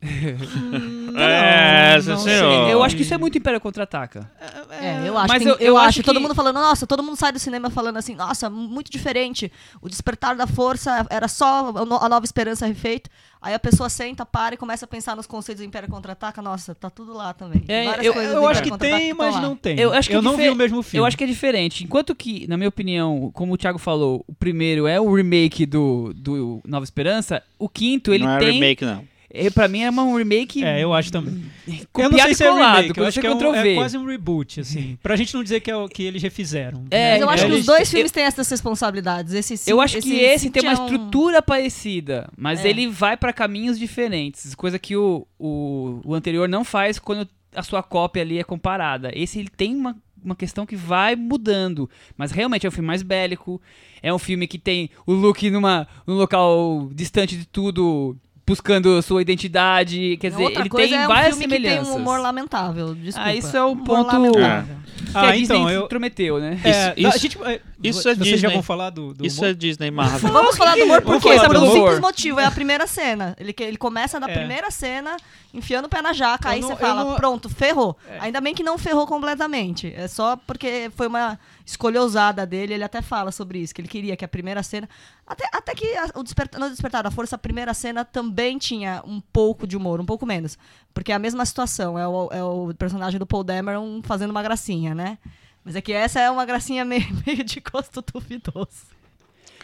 Não, é, não senhor. Eu acho que isso é muito Império Contra-Ataca. É, eu acho, Mas que- eu- eu, eu acho, acho todo que- mundo falando, nossa, todo mundo sai do cinema falando assim, nossa, muito diferente. O Despertar da Força era só a no- a Nova Esperança refeito. Aí a pessoa senta, para e começa a pensar nos conceitos do Império Contra-Ataca. Nossa, tá tudo lá também. É, Várias eu- coisas Eu acho que tem, mas lá. não tem. Eu acho que é não vi o mesmo filme. Eu acho que é diferente. Enquanto que, na minha opinião, como o Thiago falou, o primeiro é o remake do, do Nova Esperança, o quinto, ele não é tem. remake, não. É, pra mim é um remake. É, eu acho também. eu não copiado sei e se é colado, remake, eu acho que é, um- é quase um reboot, assim. Pra gente não dizer que é o que eles refizeram. É, Mas eu acho que eles- os dois eu- filmes têm essas responsabilidades. Esse, sim- Eu acho que esse tem uma é um- estrutura parecida, mas É. ele vai pra caminhos diferentes, coisa que o, o, o anterior não faz quando a sua cópia ali é comparada. Esse ele tem uma, uma questão que vai mudando, mas realmente é um filme mais bélico, é um filme que tem o Luke numa, num local distante de tudo, buscando sua identidade, quer dizer, Outra ele coisa tem é um várias filme que semelhanças. tem um humor lamentável. Desculpa. Ah, isso é o ponto- lamentável. que Ah, a Disney então, eu- intrometeu, né? É, Isso- a gente, é, isso é vocês já vão falar do, do Isso humor? é Disney Marvel. Vamos falar do humor porque falar por um simples motivo. É a primeira cena. Ele, ele começa na É. primeira cena, enfiando o pé na jaca. Eu aí não- você fala, não- pronto, ferrou. É. Ainda bem que não ferrou completamente. É só porque foi uma escolha ousada dele. Ele até fala sobre isso, que ele queria que a primeira cena... Até, até que a- o despertar, no Despertar da Força, a primeira cena também tinha um pouco de humor, um pouco menos. Porque é a mesma situação. É o, é o personagem do Paul Dameron fazendo uma gracinha, né? Mas é que essa é uma gracinha meio, meio de gosto duvidoso.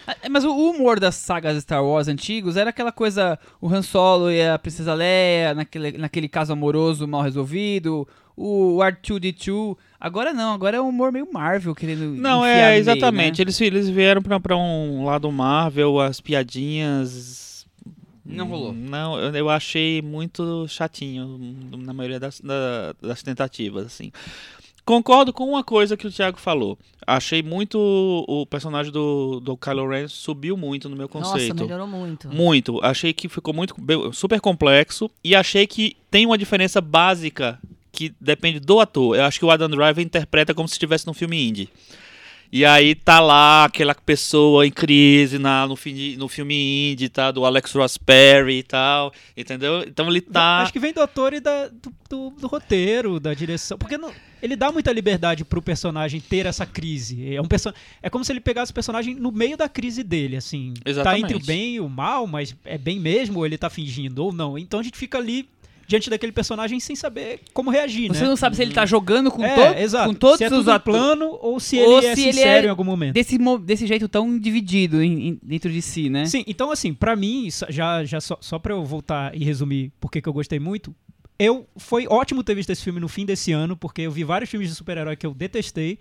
Ah, Mas o humor das sagas Star Wars antigos era aquela coisa, o Han Solo e a Princesa Leia, naquele, naquele caso amoroso mal resolvido, o R2-D2. Agora não, agora é um humor meio Marvel querendo Não, é, no meio, exatamente. né? Eles, eles vieram pra, pra um lado Marvel, as piadinhas. Não rolou. Não, eu, eu achei muito chatinho na maioria das, da- das tentativas, assim. Concordo com uma coisa que o Thiago falou. Achei muito o personagem do, do Kylo Ren subiu muito no meu Nossa, conceito. melhorou muito. Muito. Achei que ficou muito super complexo e achei que tem uma diferença básica que depende do ator. Eu acho que o Adam Driver interpreta como se estivesse num filme indie. E aí tá lá aquela pessoa em crise na, no, fi- no filme indie, tá? Do Alex Ross Perry e tal, entendeu? Então ele tá... Acho que vem do ator e da- do, do- do roteiro, da direção. Porque não- ele dá muita liberdade pro personagem ter essa crise. É, um perso é como se ele pegasse o personagem no meio da crise dele, assim. Exatamente. Tá entre o bem e o mal, mas é bem mesmo ou ele tá fingindo ou não. Então a gente fica ali diante daquele personagem sem saber como reagir, Você né? não sabe se ele tá jogando com, é, to exato. com todos se é os tudo plano ou se ou ele é se ele sincero é em algum momento. Desse, desse jeito tão dividido em- em- dentro de si, né? Sim, então assim, pra mim, já, já só, só pra eu voltar e resumir porque que eu gostei muito, eu foi ótimo ter visto esse filme no fim desse ano, porque eu vi vários filmes de super-herói que eu detestei.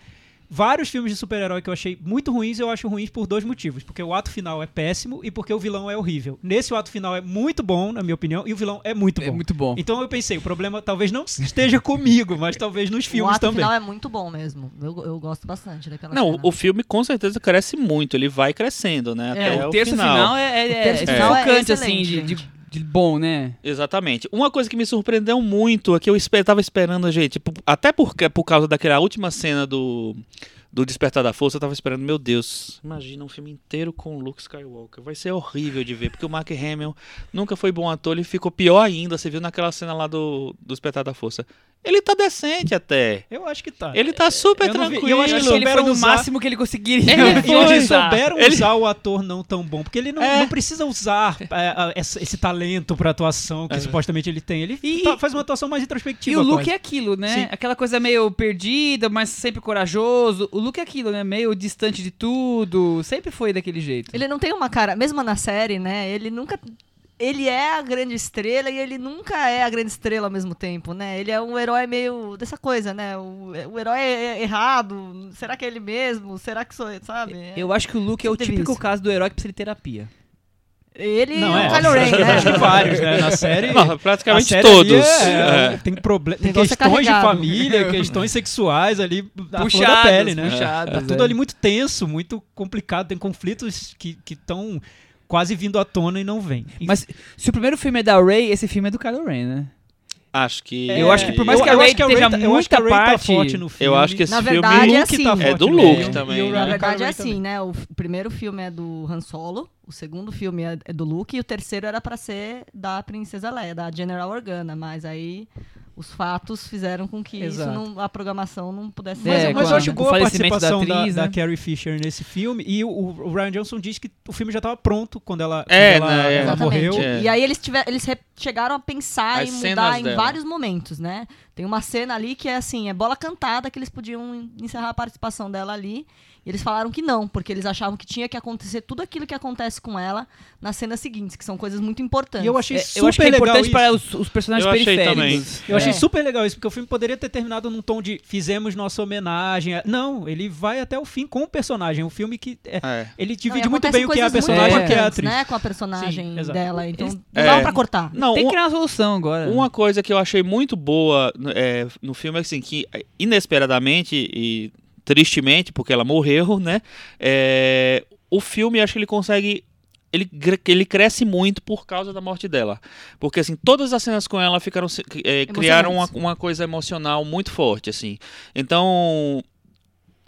Vários filmes de super-herói que eu achei muito ruins, eu acho ruins por dois motivos. Porque o ato final é péssimo e porque o vilão é horrível. Nesse, o ato final é muito bom, na minha opinião, e o vilão é muito bom. É muito bom. Então eu pensei, o problema talvez não esteja comigo, mas talvez nos o filmes ato também. final é muito bom mesmo. Eu, eu gosto bastante daquela Não, cena. o filme com certeza cresce muito, ele vai crescendo, né? É, Até o terço final, é, é, O é, terço é final é focante, assim, de, de. De bom, né? Exatamente. Uma coisa que me surpreendeu muito é que eu espe- tava esperando, gente, tipo, até porque, por causa daquela última cena do, do Despertar da Força, eu tava esperando, meu Deus, imagina um filme inteiro com Luke Skywalker. Vai ser horrível de ver, porque o Mark Hamill nunca foi bom ator, ele ficou pior ainda, você viu naquela cena lá do, do Despertar da Força. Ele tá decente até. Eu acho que tá. Ele tá super eu não vi- tranquilo. eu acho Eu que acho que ele foi souberam no usar- máximo que ele conseguiria. Ele E foi. eles souberam Ele- usar o ator não tão bom, porque ele não, É. não precisa usar é, esse, esse talento pra atuação que É. supostamente ele tem. Ele E- tá- faz uma atuação mais E introspectiva. o Luke quase. é aquilo, né? Sim. Aquela coisa meio perdida, mas sempre corajoso. O Luke é aquilo, né? Meio distante de tudo. Sempre foi daquele jeito. Ele não tem uma cara, mesmo na série, né? Ele nunca. Ele é a grande estrela e ele nunca é a grande estrela ao mesmo tempo, né? Ele é um herói meio dessa coisa, né? O, o herói é errado. Será que é ele mesmo? Será que sou eu, sabe? Eu acho que o Luke é o típico isso. caso do herói que precisa de terapia. Ele Não, e é. o Kylo Ren, né? Acho que vários, né? Na série. Não, praticamente série todos. ali é- É. Tem, proble- tem é questões de família, questões sexuais ali da flor da pele, né? puxados, Tá tudo é. ali muito tenso, muito complicado. Tem conflitos que estão quase vindo à tona e não vêm. Mas se o primeiro filme é da Rey, esse filme é do Kylo Ren, né? Acho que. Eu acho que por mais que a eu que a esteja tá- a muita tá parte- forte no filme. Eu acho que esse Na filme. verdade, é Luke assim. tá É do Luke também, e né? Na verdade é assim, também. né? O primeiro filme é do Han Solo, o segundo filme é é do Luke e o terceiro era pra ser da Princesa Leia, da General Organa, mas aí os fatos fizeram com que Exato. isso não, a programação não pudesse Mas, ser mas com eu a- acho boa a da participação da, atriz, da né? Carrie Fisher nesse filme. E o, o Ryan Johnson disse que o filme já estava pronto quando ela, É, quando ela, né, é. ela morreu. É. E aí eles, tiver, eles chegaram a pensar As mudar em dela. vários momentos, né? Tem uma cena ali que é assim, é bola cantada que eles podiam encerrar a participação dela ali. E eles falaram que não, porque eles achavam que tinha que acontecer tudo aquilo que acontece com ela nas cenas seguintes, que são coisas muito importantes. E eu achei É, super eu acho que é legal importante isso. para os, os personagens Eu achei periféricos. Eu achei É. super legal isso, porque o filme poderia ter terminado num tom de fizemos nossa homenagem. a- Não, ele vai até o fim com o personagem. Um filme que é, É. ele Não, divide muito acontecem bem o que é a muito personagem e o que é a atriz. Né, com a personagem Sim, dela, então Eles- não É. dá pra cortar. Não, Tem um- que criar uma solução agora. Uma coisa que eu achei muito boa é, no filme é assim, que inesperadamente e tristemente, porque ela morreu, né? é, o filme acho que ele consegue. Ele, ele cresce muito por causa da morte dela. Porque, assim, todas as cenas com ela ficaram. é, criaram uma, uma coisa emocional muito forte, assim. Então.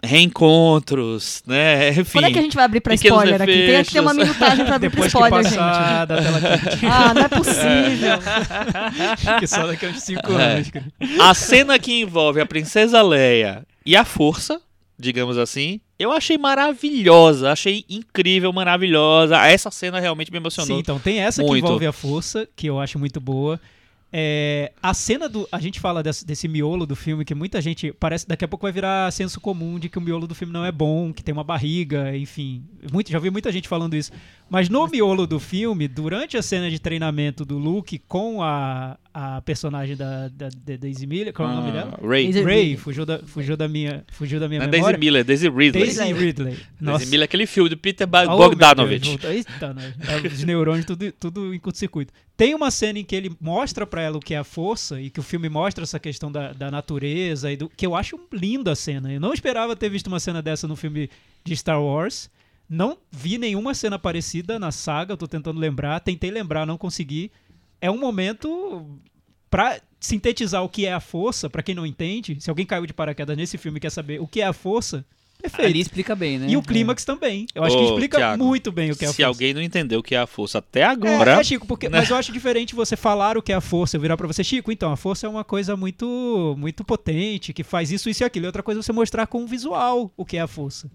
Reencontros, né? Enfim. Quando é que a gente vai abrir pra spoiler aqui? Tem que ter uma minutagem pra abrir pra Depois que spoiler, gente. passar da tela quente. Ah, não é possível. que só daqui a uns 5 É. anos. cara. A cena que envolve a princesa Leia e a força, digamos assim, eu achei maravilhosa, achei incrível, maravilhosa. Essa cena realmente me emocionou. Sim, então tem essa que muito. envolve a força, que eu acho muito boa. É, a cena do. A gente fala desse, desse miolo do filme que muita gente. Parece daqui a pouco vai virar senso comum de que o miolo do filme não é bom, que tem uma barriga, enfim. Muito, já vi muita gente falando isso. Mas no miolo do filme, durante a cena de treinamento do Luke com a, a personagem da, da, da Daisy Miller, qual é o nome dela? Ah, Ray. Daisy- Ray, fugiu da, fugiu da minha, fugiu da minha Não é Daisy memória. Miller, Daisy Ridley. Daisy Ridley. Daisy Miller é aquele filme do Peter Oh, Bogdanovich. Deus. Eita, nós. É, Os neurônios tudo, tudo em curto-circuito. Tem uma cena em que ele mostra pra ela o que é a força e que o filme mostra essa questão da, da natureza e do que eu acho linda a cena. Eu não esperava ter visto uma cena dessa no filme de Star Wars. Não vi nenhuma cena parecida na saga, eu tô tentando lembrar, tentei lembrar, não consegui. É um momento pra sintetizar o que é a força, pra quem não entende, se alguém caiu de paraquedas nesse filme e quer saber o que é a força, Perfeito. Ali explica bem, né? E o clímax também. Eu acho que Ô, explica Thiago, muito bem o que é a Se força. alguém não entendeu o que é a força até É, agora, é, Chico, porque, mas eu acho diferente você falar o que é a força, eu virar pra você, Chico, então, a força é uma coisa muito muito potente, que faz isso, isso e aquilo. E outra coisa é você mostrar com o visual o que é a força.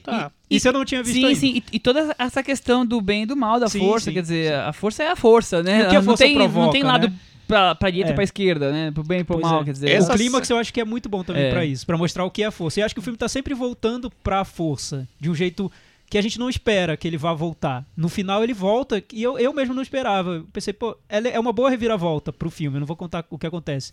Tá. Isso eu não tinha visto Sim, ainda. sim, e, e toda essa questão do bem e do mal da Sim, força, sim, quer dizer, a força é a força, né? E o que a não, força tem, não provoca, tem lado né? pra, pra direita É. e pra esquerda, né? Pro bem e pro Pois mal, é. quer dizer. Essa O clímax eu acho que é muito bom também É. pra isso, pra mostrar o que é a força. E acho que o filme tá sempre voltando pra força, de um jeito que a gente não espera que ele vá voltar. No final ele volta, e eu, eu mesmo não esperava. Eu pensei, pô, ela é uma boa reviravolta pro filme, eu não vou contar o que acontece.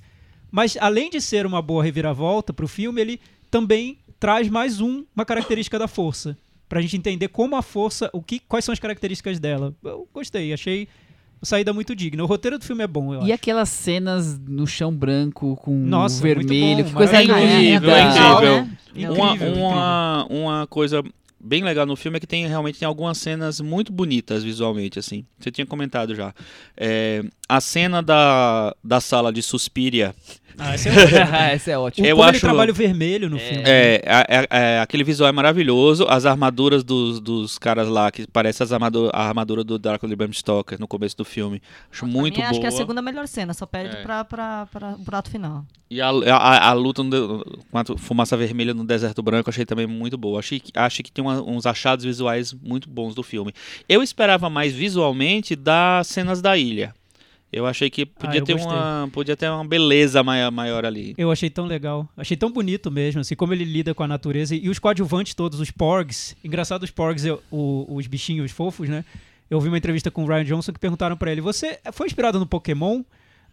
Mas além de ser uma boa reviravolta pro filme, ele também traz mais um, uma característica da força. Pra gente entender como a força, o que, quais são as características dela. Eu gostei, achei a saída muito digna. O roteiro do filme é bom, eu E acho. aquelas cenas no chão branco com Nossa, o vermelho, muito que bom, coisa maravilhoso. linda. É incrível. né? Incrível, uma, incrível. uma, uma coisa bem legal no filme é que tem realmente tem algumas cenas muito bonitas visualmente, assim. Você tinha comentado já. É, a cena da, da sala de Suspiria. Ah, esse é Esse é O, ótimo. Eu acho- trabalha o vermelho no filme. É, é, é, é, aquele visual é maravilhoso. As armaduras dos, dos caras lá, que parece as armadura, a armadura do Drácula de Bram Stoker no começo do filme. Acho Pra muito boa. Acho que é a segunda melhor cena, só perde É. pra, pra, pra o prato final. E a, a, a luta no com a fumaça vermelha no deserto branco achei também muito boa. Achei, que- achei que tem uma- uns achados visuais muito bons do filme. Eu esperava mais visualmente das cenas da ilha. Eu achei que podia, eu ter, gostei. uma, podia ter uma beleza maior, maior ali. Eu achei tão legal. Achei tão bonito mesmo, assim, como ele lida com a natureza. E os coadjuvantes todos, os porgs. Engraçado os porgs, eu- o- os bichinhos fofos, né? Eu vi uma entrevista com o Ryan Johnson que perguntaram pra ele: Você foi inspirado no Pokémon?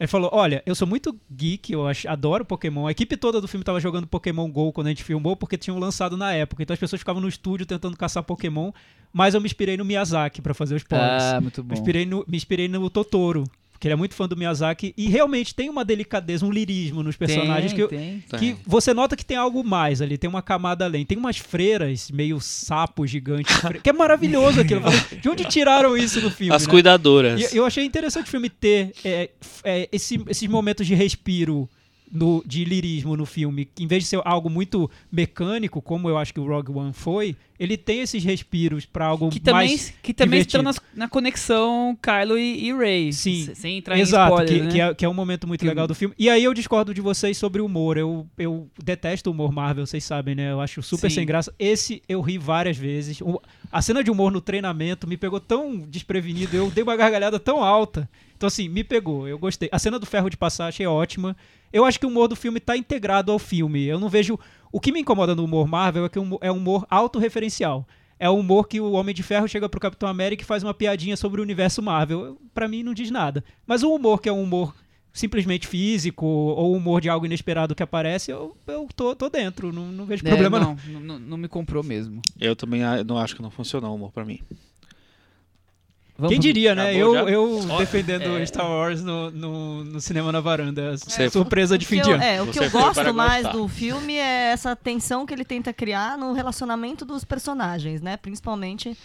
Ele falou: Olha, eu sou muito geek, eu adoro Pokémon. A equipe toda do filme tava jogando Pokémon GO quando a gente filmou, porque tinham lançado na época. Então as pessoas ficavam no estúdio tentando caçar Pokémon. Mas eu me inspirei no Miyazaki pra fazer os porgs. Ah, muito Me bom. inspirei, no, me inspirei no Totoro, que ele é muito fã do Miyazaki. E realmente tem uma delicadeza, um lirismo nos personagens tem, que, eu- tem. que você nota que tem algo mais ali, tem uma camada além. Tem umas freiras meio sapos gigantes, fre- que é maravilhoso aquilo. De onde tiraram isso no filme? As né? cuidadoras. E eu achei interessante o filme ter é, é, esse- esses momentos de respiro no- de lirismo no filme, em vez de ser algo muito mecânico, como eu acho que o Rogue One foi, ele tem esses respiros pra algo Que também, mais que também divertido. estão nas- na conexão Kylo e, e Rey. Sim. Sem entrar Exato, em spoilers, que, né? que é, que é um momento muito Que- legal do filme. E aí eu discordo de vocês sobre o humor. Eu, eu detesto o humor Marvel, vocês sabem, né? Eu acho super Sim. sem graça. Esse eu ri várias vezes. O- a cena de humor no treinamento me pegou tão desprevenido. Eu dei uma gargalhada tão alta. Então, assim, me pegou. Eu gostei. A cena do ferro de passar achei ótima. Eu acho que o humor do filme tá integrado ao filme. Eu não vejo. O que me incomoda no humor Marvel é que é um humor autorreferencial. É o humor que o Homem de Ferro chega pro Capitão América e faz uma piadinha sobre o universo Marvel. Pra mim não diz nada. Mas o humor que é um humor simplesmente físico ou humor de algo inesperado que aparece, eu, eu tô, tô dentro. Não, não vejo É, problema não. não, não. Não me comprou mesmo. Eu também ah, não acho que não funcionou o humor pra mim. Vamos Quem diria, né? Acabou Eu, já? eu Ó, defendendo é. Star Wars no, no, no cinema na varanda. Você- Surpresa de O fim que de eu- ano. é, o que Você eu gosto mais gostar. do filme é essa tensão que ele tenta criar no relacionamento dos personagens, né? Principalmente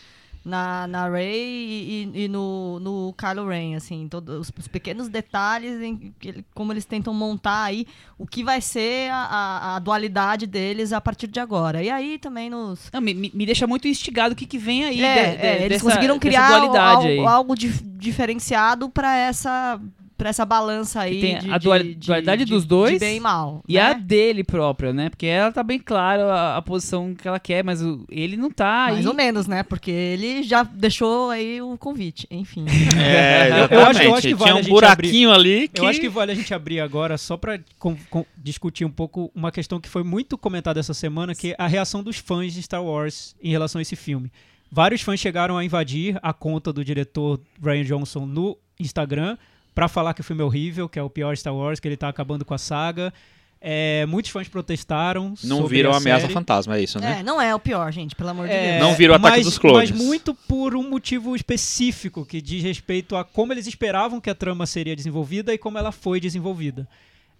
na, na Rey e, e no, no Kylo Ren, assim, todos os, os pequenos detalhes em que como eles tentam montar aí o que vai ser a, a- dualidade deles a partir de agora. E aí também nos Não, me, me deixa muito instigado o que, que vem aí. é, de- é, de- eles dessa- conseguiram criar dualidade algo, algo dif- diferenciado para essa para essa balança aí tem de, a dual- de- de- dualidade de- dos dois de bem e mal E a né? dele própria, né? Porque ela tá bem claro a, a posição que ela quer, mas o- ele não tá aí. mais ou menos né porque ele já deixou aí o convite enfim É, Eu acho- eu acho que vale Tinha a um gente buraquinho ali que... Eu acho que vale a gente abrir agora só pra com- com- discutir um pouco uma questão que foi muito comentada essa semana, que é a reação dos fãs de Star Wars em relação a esse filme. Vários fãs chegaram a invadir a conta do diretor Ryan Johnson no Instagram pra falar que o filme é horrível, que é o pior Star Wars, que ele tá acabando com a saga. É, muitos fãs protestaram. Não sobre viram a Ameaça série. Fantasma, é isso, né? é não é o pior gente pelo amor de É, Deus Não viram o Ataque mas- dos Clones. Mas muito por um motivo específico que diz respeito a como eles esperavam que a trama seria desenvolvida e como ela foi desenvolvida.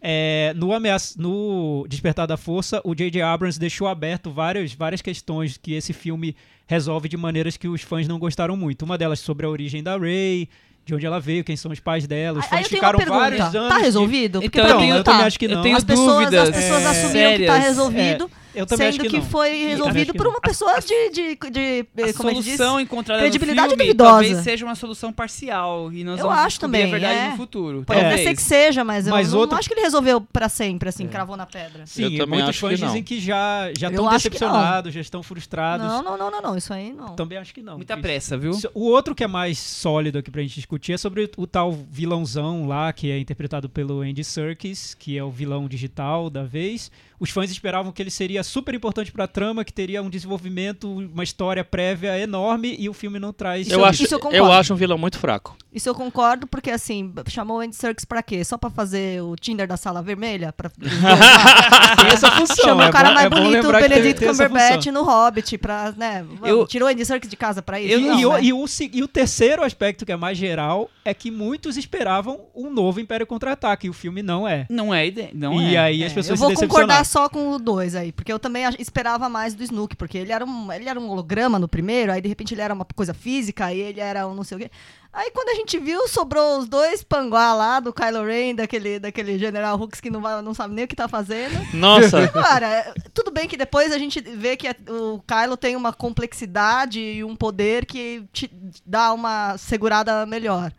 É, no, ameaça, no Despertar da Força, o J.J. Abrams deixou aberto várias, várias questões que esse filme resolve de maneiras que os fãs não gostaram muito. Uma delas sobre a origem da Rey, de onde ela veio, quem são os pais dela. Os aí fãs eu tenho ficaram uma vários pergunta anos. tá resolvido porque Então, pra eu mim eu também tá. acho que eu não. tenho as pessoas, as dúvidas pessoas é, assumiram que tá sérias. resolvido Eu também acho sendo que que, não. foi resolvido que por não. uma pessoa de, de, de, A como diz? solução encontrada credibilidade no filme duvidosa. talvez seja uma solução parcial e nós Eu vamos acho também, a verdade é. no futuro. Pode até talvez. ser que seja, mas eu Mas não, outro- não acho que ele resolveu pra sempre, assim, cravou na pedra. Sim, Eu também muitos acho fãs que não. dizem que já já Eu estão não. decepcionados, já estão frustrados. Não, não, não, não, não, isso aí não. Também acho que não. Muita pressa, viu? O outro que é mais sólido aqui pra gente discutir é sobre o tal vilãozão lá, que é interpretado pelo Andy Serkis, que é o vilão digital da vez. Os fãs esperavam que ele seria super importante pra trama, que teria um desenvolvimento, uma história prévia enorme, e o filme não traz Isso Eu eu- acho, isso eu eu acho um vilão muito fraco. Isso eu concordo, porque assim, chamou o Andy Serkis pra quê? Só pra fazer o Tinder da sala vermelha? Pra... Tem essa função. Chamou é o cara bom- mais é bonito, o essa Cumberbatch no Hobbit, pra, né? Eu- Tirou o Andy Serkis de casa pra isso? Eu- Não, e, o, né? e o e o terceiro aspecto, que é mais geral, é que muitos esperavam um novo Império Contra-Ataque, e o filme não é. Não é não e é. aí as É, pessoas eu vou se concordar decepcionaram. Só com o dois aí, porque eu também esperava mais do Snook, porque ele era, um, ele era um holograma no primeiro, aí de repente ele era uma coisa física, aí ele era um não sei o quê. Aí quando a gente viu, sobrou os dois panguá lá, do Kylo Ren, daquele, daquele General Hux que não, vai, não sabe nem o que tá fazendo. Nossa, Cara, tudo bem que depois a gente vê que a- o Kylo tem uma complexidade e um poder que te dá uma segurada melhor.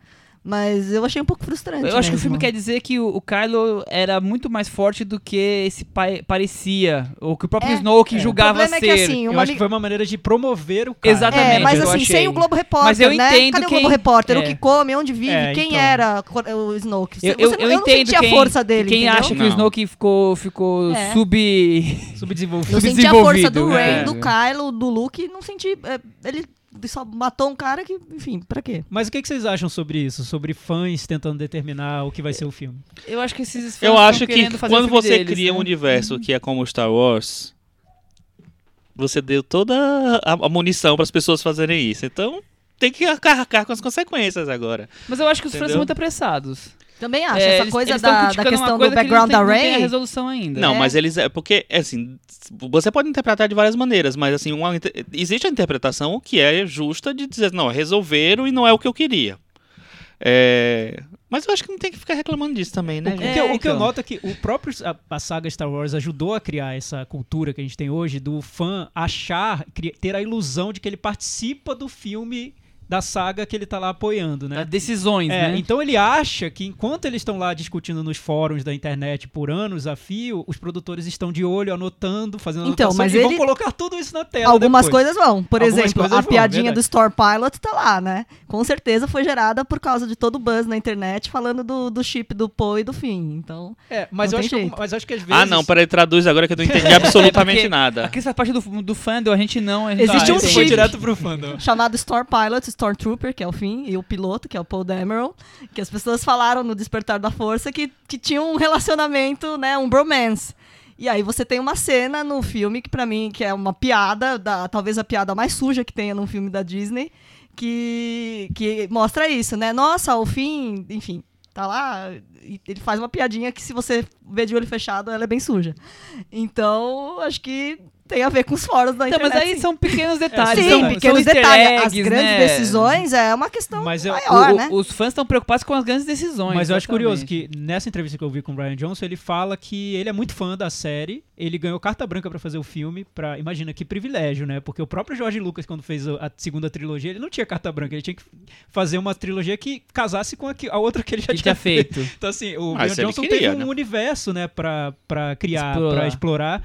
Mas eu achei um pouco frustrante. Eu acho que o mesmo. filme quer dizer que o, o Kylo era muito mais forte do que esse pai parecia, ou que o próprio É, Snoke é. O julgava ser. é que assim, Eu uma acho que foi uma maneira de promover o cara. Exatamente. É, mas eu assim, achei. sem o Globo Repórter, Mas eu né? entendo Cadê o quem- Globo Repórter? é. O que come, onde vive, É, quem então. era o Snoke? Eu, Você eu, não- eu não entendo senti quem, a força dele, quem entendeu? acha que o Não. Snoke ficou, ficou É. sub... Subdesenvolvido. Eu senti a força do Ray, é. do Kylo, do Luke, não senti... é, ele matou um cara que, enfim, pra quê? Mas o que, que vocês acham sobre isso? Sobre fãs tentando determinar o que vai ser o filme? Eu acho que esses fãs eu acho que quando você deles, cria né? um universo que é como Star Wars, você deu toda a, munição para as pessoas fazerem isso. Então tem que arcar com as consequências agora. Mas eu acho que os fãs são muito apressados. Também acho, É, essa eles- coisa eles da, da questão do coisa que background não da tem, não tem a resolução ainda. Não, É. mas eles é porque assim, você pode interpretar de várias maneiras, mas assim, uma, existe a interpretação que é justa de dizer, não, resolveram e não é o que eu queria. É, mas eu acho que não tem que ficar reclamando disso também, né? O, gente? que, eu- É, o que eu então. noto é que o próprio a, a saga Star Wars ajudou a criar essa cultura que a gente tem hoje do fã achar, ter a ilusão de que ele participa do filme da saga que ele tá lá apoiando, né? Das decisões, É, né? então ele acha que enquanto eles estão lá discutindo nos fóruns da internet por anos a fio, os produtores estão de olho, anotando, fazendo Então, anotação mas e vão ele- colocar tudo isso na tela Algumas depois. coisas vão. Por Algumas exemplo, a vão, piadinha verdade. do Store Pilot tá lá, né? Com certeza foi gerada por causa de todo o buzz na internet falando do, do chip do Poe e do Finn. Então, É, mas Não eu tem acho que, jeito. mas eu acho que às vezes Ah, não, peraí, traduz agora que eu não entendi absolutamente Porque nada. Aqui essa parte do, do fandom, a gente não... A gente Existe tá, um entende? foi chip. direto pro fandom. chamado Store Pilot, Stormtrooper, que é o fim, e o piloto, que é o Paul Dameron, que as pessoas falaram no Despertar da Força que, que tinha um relacionamento, né, um bromance. E aí você tem uma cena no filme que pra mim que é uma piada, da, talvez a piada mais suja que tenha num filme da Disney, que, que mostra isso, né? Nossa, o fim, enfim, tá lá, ele faz uma piadinha que se você vê de olho fechado, ela é bem suja. Então, acho que tem a ver com os fóruns da Então, mas internet. aí sim. são pequenos detalhes. Sim, são, pequenos são detalhes. As eggs, grandes né? decisões é uma questão Mas eu- maior, O- né? Os fãs estão preocupados com as grandes decisões. Mas eu acho curioso exatamente. que nessa entrevista que eu vi com o Brian Johnson, ele fala que ele é muito fã da série, ele ganhou carta branca pra fazer o filme, para imagina que privilégio, né? Porque o próprio George Lucas quando fez a segunda trilogia, ele não tinha carta branca, ele tinha que fazer uma trilogia que casasse com a, que- a outra que ele já Que tinha tinha feito. Então assim, o Ah, Brian Johnson queria, teve um né? universo, né, pra, pra criar, Explorar. pra explorar.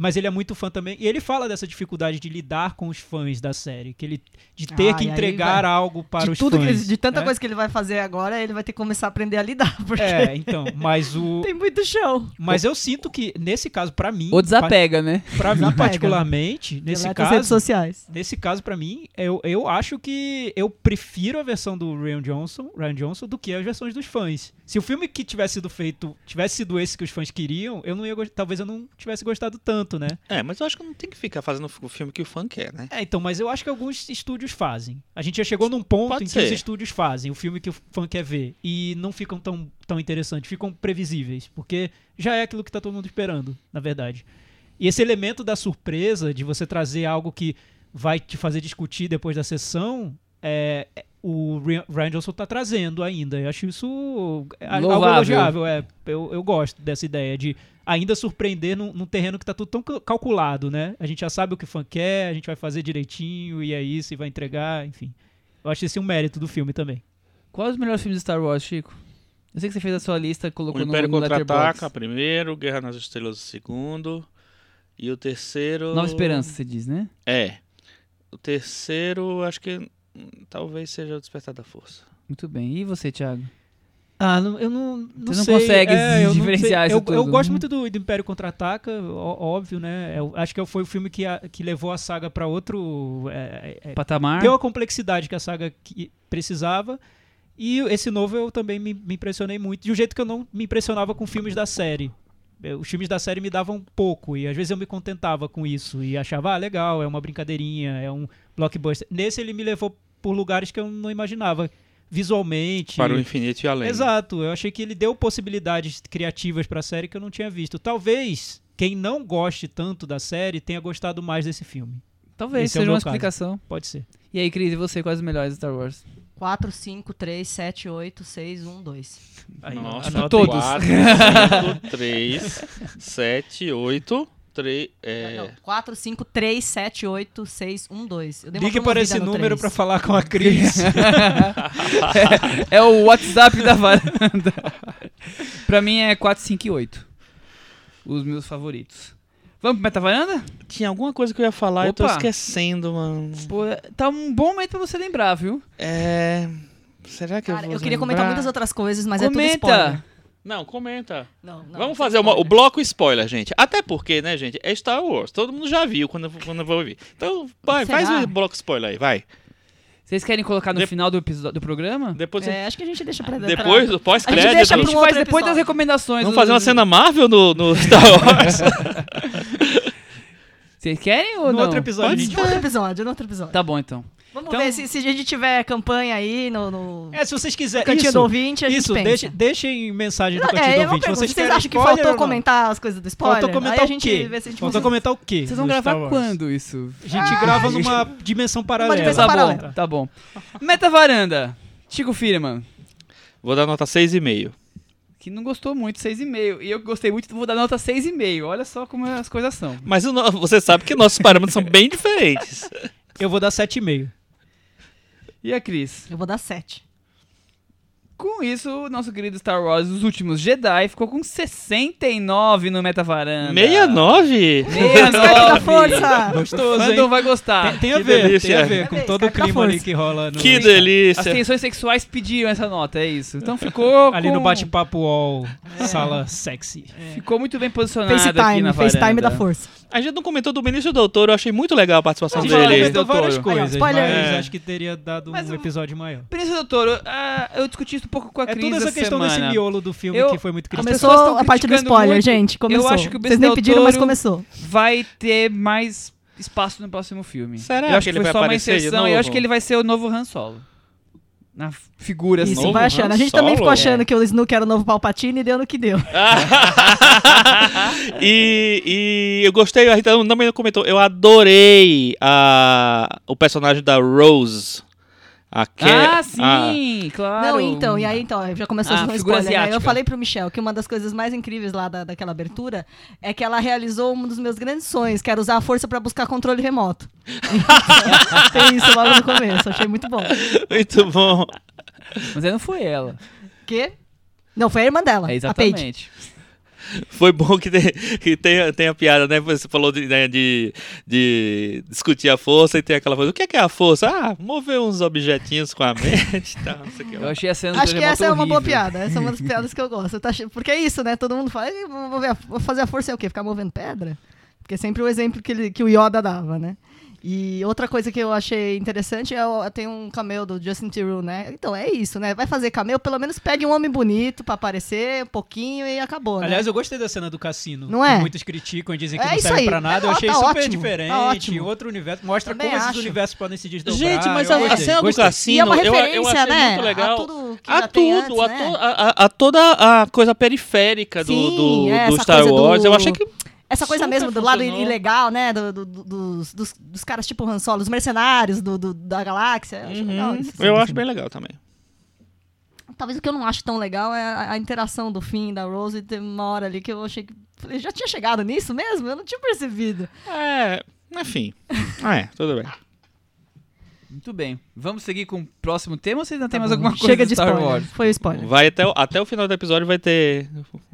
Mas ele é muito fã também. E ele fala dessa dificuldade de lidar com os fãs da série. Que ele, de ter Ah, que entregar vai- algo para de os tudo que fãs. ele- de tanta né? coisa que ele vai fazer agora, ele vai ter que começar a aprender a lidar, porque É, então. Mas o. tem muito chão. Mas eu sinto que, nesse caso, pra mim. Ou desapega, né? Pra mim, particularmente, nesse Deleta as redes caso. sociais. Nesse caso, pra mim, eu, eu acho que eu prefiro a versão do Ryan Johnson, Ryan Johnson do que as versões dos fãs. Se o filme que tivesse sido feito tivesse sido esse que os fãs queriam, eu não ia talvez eu não tivesse gostado tanto, né? É, mas eu acho que não tem que ficar fazendo o filme que o fã quer, né? É, então, mas eu acho que alguns estúdios fazem. A gente já chegou num ponto Pode em que ser. os estúdios fazem o filme que o fã quer ver e não ficam tão, tão interessantes, ficam previsíveis, porque já é aquilo que tá todo mundo esperando, na verdade. E esse elemento da surpresa, de você trazer algo que vai te fazer discutir depois da sessão, é, é- o Ryan Johnson tá trazendo ainda. Eu acho isso é algo Louvável. elogiável. É, eu, eu gosto dessa ideia de ainda surpreender num, num terreno que tá tudo tão cal- calculado, né? A gente já sabe o que o fã quer, a gente vai fazer direitinho, e é isso, e vai entregar, enfim. Eu acho esse um mérito do filme também. Quais os melhores filmes de Star Wars, Chico? Eu sei que você fez a sua lista, O colocou no, Império no Contra-Ataca, primeiro, Guerra nas Estrelas, o segundo. E o terceiro. Nova Esperança, você diz, né? É. O terceiro, acho que hum, talvez seja o Despertar da Força. Muito bem. E você, Thiago? Ah, não- eu não, não Você não sei. consegue É, eu não diferenciar sei. isso eu, eu gosto muito do, do Império Contra-Ataca, óbvio, né? Eu acho que foi o filme que, a- que levou a saga pra outro... é, é, Patamar? deu a complexidade que a saga que- precisava. E esse novo eu também me, me impressionei muito, de um jeito que eu não me impressionava com filmes da série. Eh, Os filmes da série me davam pouco, e às vezes eu me contentava com isso, e achava, ah, legal, é uma brincadeirinha, é um blockbuster. Nesse ele me levou por lugares que eu não imaginava, visualmente. Para o infinito e além. Exato, eu achei que ele deu possibilidades criativas pra série que eu não tinha visto. Talvez quem não goste tanto da série tenha gostado mais desse filme. Talvez Esse é seja meu uma caso. explicação. Pode ser. E aí, Cris, e você, quais os melhores Star Wars? 4, 5, 3, 7, 8, 6, 1, 2. Aí, Nossa, todos. 4, 5, 3, 7, 8, 3. É... Não, 4, 5, 3, 7, 8, 6, 1, 2. Eu Ligue para esse número 3. pra falar com a Cris. é o WhatsApp da varanda. pra mim é 4, 5 e 8. Os meus favoritos. Vamos pro Meta Varanda? Tinha alguma coisa que eu ia falar e eu tô esquecendo, mano. Pô, tá um bom momento pra você lembrar, viu? É. Será que Cara, eu vou eu queria comentar lembrar? muitas outras coisas, mas é tudo Comenta! spoiler. Não, comenta. Não, não, Vamos fazer uma- o bloco spoiler, gente. Até porque, né, gente, é Star Wars. Todo mundo já viu quando, quando eu vou ouvir. Então, vai, Será? faz o bloco spoiler aí, vai. Vocês querem colocar no De- final do episódio do programa? Depois, É, acho que a gente deixa pra depois do A gente pós-crédito. deixa a pra gente um faz outro depois das episódio. recomendações. Vamos do- fazer uma cena Marvel no, no Star Wars? Vocês querem ou No não? outro episódio, Pode No outro episódio, no outro episódio. Tá bom, então. Vamos Então- ver se, se a gente tiver campanha aí no, no É, se vocês quiserem. cantinho Isso, do ouvinte, a gente isso pensa. deixe, deixem mensagem no Não, cantinho é, do ouvinte. perguntar, Vocês, vocês acham que faltou comentar as coisas do spoiler? Faltou comentar aí o gente quê? vê se a gente Faltou consegue. comentar o quê? Vocês vão do gravar quando isso? A gente grava numa dimensão paralela. dimensão Tá paralela. bom, tá bom. Meta Varanda. Chico Firman, Vou dar nota 6,5. que não gostou muito, 6,5. E eu gostei muito, vou dar nota 6,5. Olha só como as coisas são. Mas o no- você sabe que nossos parâmetros são bem diferentes. Eu vou dar 7,5. E a Cris? Eu vou dar 7. Com isso, o nosso querido Star Wars, Os Últimos Jedi, ficou com 69 no Meta Varanda. 69? Skype da 69. força! Gostoso, hein? vai gostar. Tem, tem a ver, delícia. tem a ver com todo o clima ali que rola no, Que As delícia. tensões sexuais pediram essa nota, é isso. Então ficou ali com- no bate-papo all, sala sexy. Ficou muito bem posicionado aqui FaceTime, na varanda. FaceTime da força. A gente não comentou do Benício Doutor, eu achei muito legal a participação Não, dele. comentou várias coisas, Aí, ó, mas É. acho que teria dado Mas um episódio maior. Príncipe Doutor, ah, eu discuti isso um pouco com a É Cris toda essa questão semana. desse miolo do filme Eu- que foi muito As criticado. pessoas Começou a parte do spoiler, muito. gente. Começou. acho que o Vocês nem pediram, mas começou. Vai ter mais espaço no próximo filme. Será eu acho que que, ele foi vai só uma inserção e eu acho que ele vai ser o novo Han Solo. Na figura Isso, assim. Novo vai achando. Han A gente também ficou Solo? achando É. que o Snook era o novo Palpatine e deu no que deu. e, e eu gostei, a Rita também não comentou, eu adorei a, o personagem da Rose. A Ke- Ah, a- sim, claro. Não, então, e aí então, já começou Ah, a um figura spoiler, né? Eu falei pro Michel que uma das coisas mais incríveis lá da, daquela abertura é que ela realizou um dos meus grandes sonhos, que era usar a força pra buscar controle remoto. Tem isso logo no começo, achei muito bom. Muito bom. Mas aí não foi ela. Que? Não, foi a irmã dela, É, a Paige. Foi bom que, tem, que tem, tem a piada, né? Você falou de, né, de, de discutir a força e tem aquela coisa. O que é, que é a força? Ah, mover uns objetinhos com a mente e tal, não sei o que. Eu achei a cena do Acho que essa é uma boa piada, essa é uma das piadas que eu gosto. Tá Porque é isso, né? Todo mundo fala, "Ei, vou, mover a- vou fazer a força é o quê? Ficar movendo pedra? Porque é sempre o exemplo que, ele- que o Yoda dava, né? E outra coisa que eu achei interessante é tem um cameo do Justin Theroux, né? Então é isso, né? Vai fazer cameo, pelo menos pegue um homem bonito pra aparecer um pouquinho e acabou, Aliás, né? eu gostei da cena do cassino. Não é? que Muitos criticam e dizem que É não serve aí. pra nada. Eu É, achei tá super ótimo, diferente. tá ótimo. Outro universo. Mostra Também como esses acho. universos podem se desdobrar. Gente, mas eu a, a cena do cassino, e é uma eu, referência, eu achei né? muito legal. A tudo que a tudo, antes, a, né? to- a- a- a toda a coisa periférica do, Sim, do, é, do Star coisa do- Wars. Eu achei que Essa coisa Super mesmo do lado funcionou. ilegal, né? do- do- do- dos, dos, dos caras tipo Han Solo, os mercenários do, do- da galáxia. Eu acho legal Uhum, isso. eu assim. acho bem legal também. Talvez o que eu não acho tão legal é a, a interação do fim da Rose. Tem uma hora ali que eu achei que. Falei, já tinha chegado nisso mesmo? Eu não tinha percebido. É, enfim. Ah, é, tudo bem. Muito bem. Vamos seguir com o próximo tema ou você ainda tem Tá mais bom, alguma coisa Chega de Star spoiler. Wars? Foi o spoiler. Vai até, o- até o final do episódio vai ter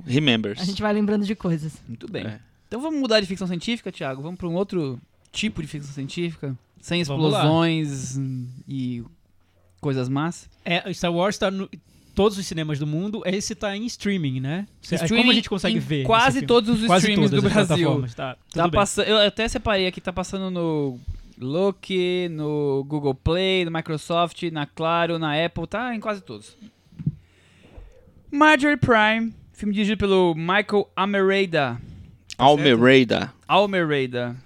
Remembers. A gente vai lembrando de coisas. Muito bem. É. Então vamos mudar de ficção científica, Thiago? Vamos para um outro tipo de ficção científica? Sem explosões e coisas más? É, Star Wars tá no todos os cinemas do mundo. Esse tá em streaming, né? Streaming Como a gente consegue ver? Quase todos os Quase streams do as Brasil. Tá, Tá passando, eu até separei aqui, tá passando no Look, no Google Play, no Microsoft, na Claro, na Apple, tá em quase todos. Marjorie Prime, filme dirigido pelo Michael Almereyda. Almereyda. Almereyda.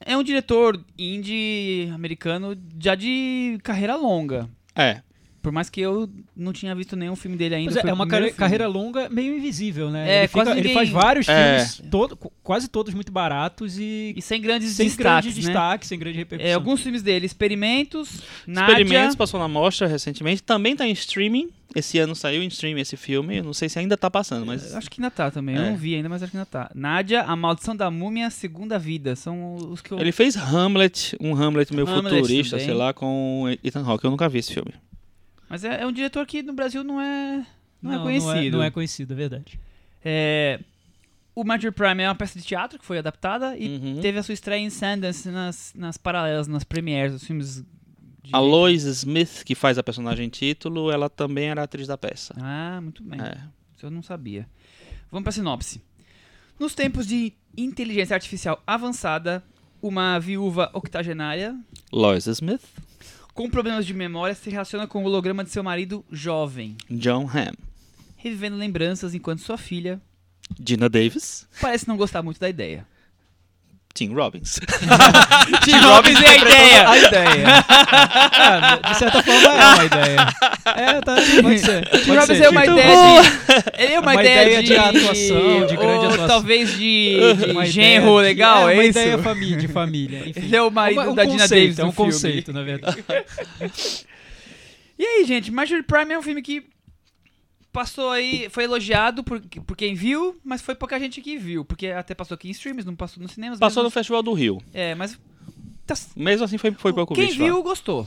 É um diretor indie americano já de carreira longa. É. Por mais que eu não tinha visto nenhum filme dele ainda. Pois é, é uma carre- carreira longa meio invisível, né? É, ele, fica- quase ele ninguém- faz vários É. filmes, todo- qu- quase todos muito baratos e, E sem grandes sem destaques, grande né? destaque, sem grande repercussão. É, alguns filmes dele, Experimentos, Nádia... Experimentos passou na mostra recentemente. Também tá em streaming. Esse ano saiu em streaming esse filme. Eu Não sei se ainda tá passando, mas. Acho que ainda tá também. Eu É. não vi ainda, mas acho que ainda tá. Nádia, A Maldição da Múmia, Segunda Vida. São os que eu... Ele fez Hamlet, um Hamlet meio Hamlet futurista, também. sei lá, com Ethan Hawke. Eu nunca vi esse filme. Mas é, é um diretor que no Brasil não é, não, é Não, conhecido. Não é, conhecido, é verdade. É, O Marjorie Prime é uma peça de teatro que foi adaptada e Uhum. teve a sua estreia em Sundance nas, nas paralelas, nas premieres dos filmes. De... A Lois Smith, que faz a personagem título, ela também era atriz da peça. Ah, muito bem. É. Isso eu não sabia. Vamos pra sinopse. Nos tempos de inteligência artificial avançada, uma viúva octogenária Lois Smith, com problemas de memória se relaciona com o holograma de seu marido jovem, John Hamm, revivendo lembranças enquanto sua filha Gina Davis, parece não gostar muito da ideia. Tim Robbins. Tim Robbins é a ideia! A ideia. Ah, de certa forma é uma ideia. É, tá, pode ser. Tim pode Robbins ser. é uma Muito ideia boa. de... Ele é uma, Uma ideia, ideia de atuação, de grande ou atuação. talvez de, de Uma genro legal, é, é, uma isso? ideia de família. enfim. Ele é o marido um da Dina conceito, Davis É um filme. conceito, na verdade. E aí, gente, Marjorie Prime é um filme que passou aí, foi elogiado por, por quem viu, mas foi pouca gente que viu, porque até passou aqui em streams, não passou nos cinemas. Passou no mesmo. Festival do Rio. É, mas tá- Mesmo assim foi, foi pouco quem visto lá. viu gostou.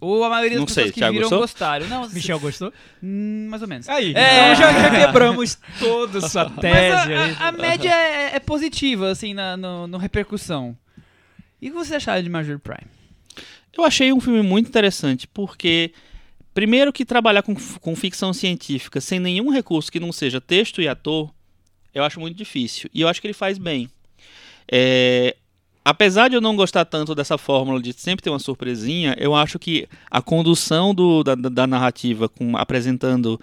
Ou a maioria das Não pessoas sei, que Thiago viram gostou? gostaram. Não, Michel gostou? hum, mais ou menos. Aí, É. então já, já quebramos toda essa Mas tese a, aí. a- a média é, é positiva, assim, na no, no repercussão. E o que você acharam de Marjorie Prime? Eu achei um filme muito interessante, porque primeiro que trabalhar com, com ficção científica sem nenhum recurso que não seja texto e ator, eu acho muito difícil. E eu acho que ele faz bem. É, apesar de eu não gostar tanto dessa fórmula de sempre ter uma surpresinha, eu acho que a condução do- da, da- narrativa, com, apresentando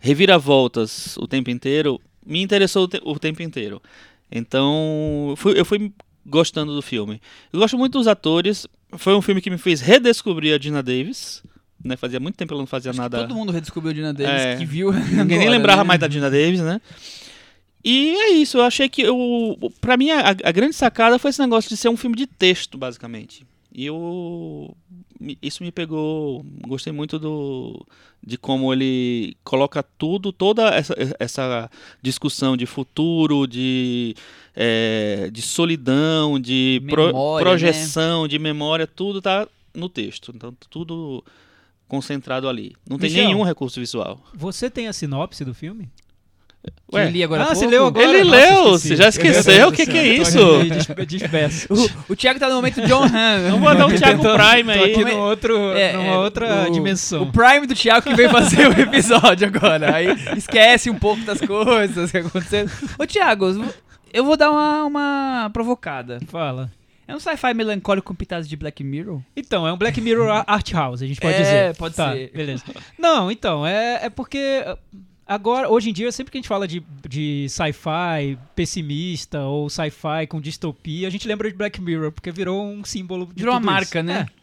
reviravoltas o tempo inteiro, me interessou o, te- o tempo inteiro. Então, fui- eu fui gostando do filme. Eu gosto muito dos atores. Foi um filme que me fez redescobrir a Dina Davis. Né? Fazia muito tempo que ela não fazia Acho nada. todo mundo redescobriu a Dina Davis É. que viu. Ninguém nem agora, lembrava né? mais da Dina Davis, né? E é isso, eu achei que eu, pra mim a, a grande sacada foi esse negócio de ser um filme de texto, basicamente. E eu, isso me pegou, gostei muito do de como ele coloca tudo, toda essa, essa discussão de futuro, de, é, de solidão, de pro- Memória, projeção, de memória, tudo tá no texto. Então tudo concentrado ali. Não tem Michel. nenhum recurso visual. Você tem a sinopse do filme? Que eu li agora ah, você leu agora? Ele Nossa, leu, esqueci. você já esqueceu? O que que é isso? O, o Thiago tá no momento John Han. Vamos botar o Thiago Tô- Prime Tô aí. aqui no outro, É, numa é, outra o- dimensão. O Prime do Thiago que veio fazer o episódio agora. Aí esquece um pouco das coisas que aconteceram. Ô, Thiago, eu vou dar uma, uma provocada. Fala. É um sci-fi melancólico com pitadas de Black Mirror? Então, é um Black Mirror Art House, a gente pode É, dizer. pode Tá, ser. Beleza. Não, então, é, é porque uh, agora, hoje em dia, sempre que a gente fala de, de sci-fi pessimista ou sci-fi com distopia, a gente lembra de Black Mirror, porque virou um símbolo de Virou uma marca, isso. né? É.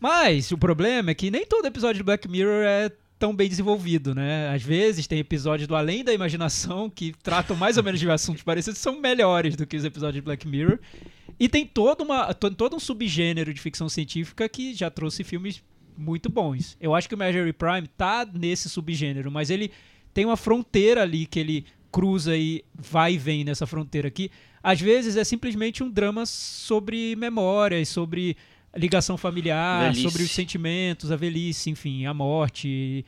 Mas o problema é que nem todo episódio de Black Mirror é tão bem desenvolvido, né? Às vezes tem episódios do Além da Imaginação que tratam mais ou menos de assuntos parecidos, são melhores do que os episódios de Black Mirror. E tem todo, uma, to- todo um subgênero de ficção científica que já trouxe filmes muito bons. Eu acho que o Marjorie Prime tá nesse subgênero, mas ele tem uma fronteira ali que ele cruza e vai e vem nessa fronteira aqui. Às vezes é simplesmente um drama sobre memórias, sobre ligação familiar, Velhice. sobre os sentimentos, a velhice, enfim, a morte.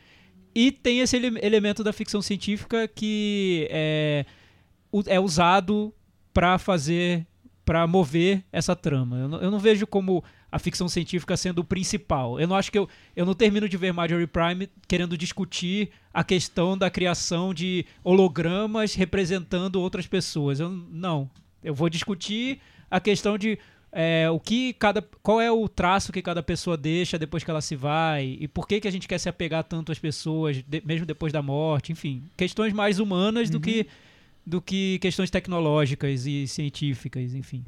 E tem esse ele- elemento da ficção científica que é, é usado para fazer, para mover essa trama. Eu não, eu não vejo como a ficção científica sendo o principal. Eu não acho que eu, eu não termino de ver Marjorie Prime querendo discutir a questão da criação de hologramas representando outras pessoas. Eu não. Eu vou discutir a questão de é, o que cada, qual é o traço que cada pessoa deixa depois que ela se vai e por que, que a gente quer se apegar tanto às pessoas de- mesmo depois da morte, enfim, questões mais humanas do que do que questões tecnológicas e científicas, enfim.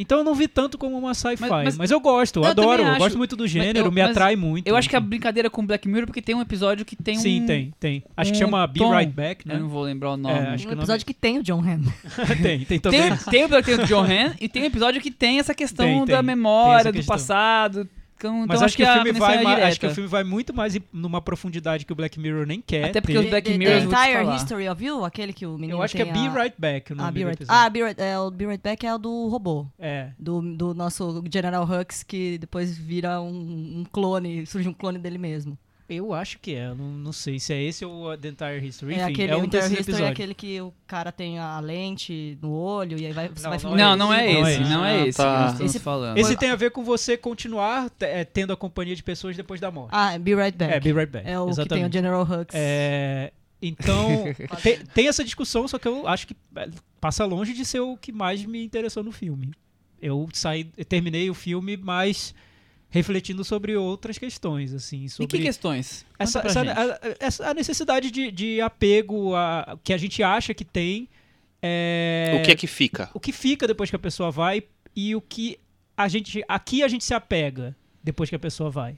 Então eu não vi tanto como uma sci-fi, mas, mas- eu gosto, eu, adoro, eu acho. gosto muito do gênero, eu- me mas atrai muito. Eu acho que a enfim. brincadeira com Black Mirror porque tem um episódio que tem um. Sim, tem, tem. Acho que um chama Be tom. Right Back, né? Eu não vou lembrar o nome. É, acho que um o nome- episódio que tem o John Hamm. tem, tem também. Tem, tem o episódio que tem o John Han e tem um episódio que tem essa questão Tem, tem. da memória, do passado. Então, Mas então acho que, o a filme vai é mais, direta. acho que o filme vai muito mais numa profundidade que o Black Mirror nem quer. Até porque ter. os Black The- Mirror, The eu vou te Entire. History of You, aquele que o menino Eu acho que é tem Be a- Right Back o Ah, nome Be do Right, ah, Be Right, é, o Be Right Back é o do robô. É. Do, do nosso General Hux, que depois vira um, um clone, surge um clone dele mesmo. Eu acho que é, eu não, não sei se é esse ou The Entire History. é aquele é o um desses History é aquele que o cara tem a lente no olho e aí vai, você Não, vai não filmando Não, é não é esse, não é esse, esse. não é Ah, esse tá. nós estamos Esse- falando. Esse tem a ver com você continuar é, tendo a companhia de pessoas depois da morte. Ah, Be Right Back. é, Be Right Back. É o que tem exatamente. o General Hux. É, então, te- tem, essa discussão, só que eu acho que é, passa longe de ser o que mais me interessou no filme. Eu saí, eu terminei o filme mais refletindo sobre outras questões, assim, E sobre que questões? Essa, essa- a, essa- a necessidade de, de apego a, que a gente acha que tem. é, O que é que fica? o que fica depois que a pessoa vai e o que a gente aqui a gente se apega depois que a pessoa vai.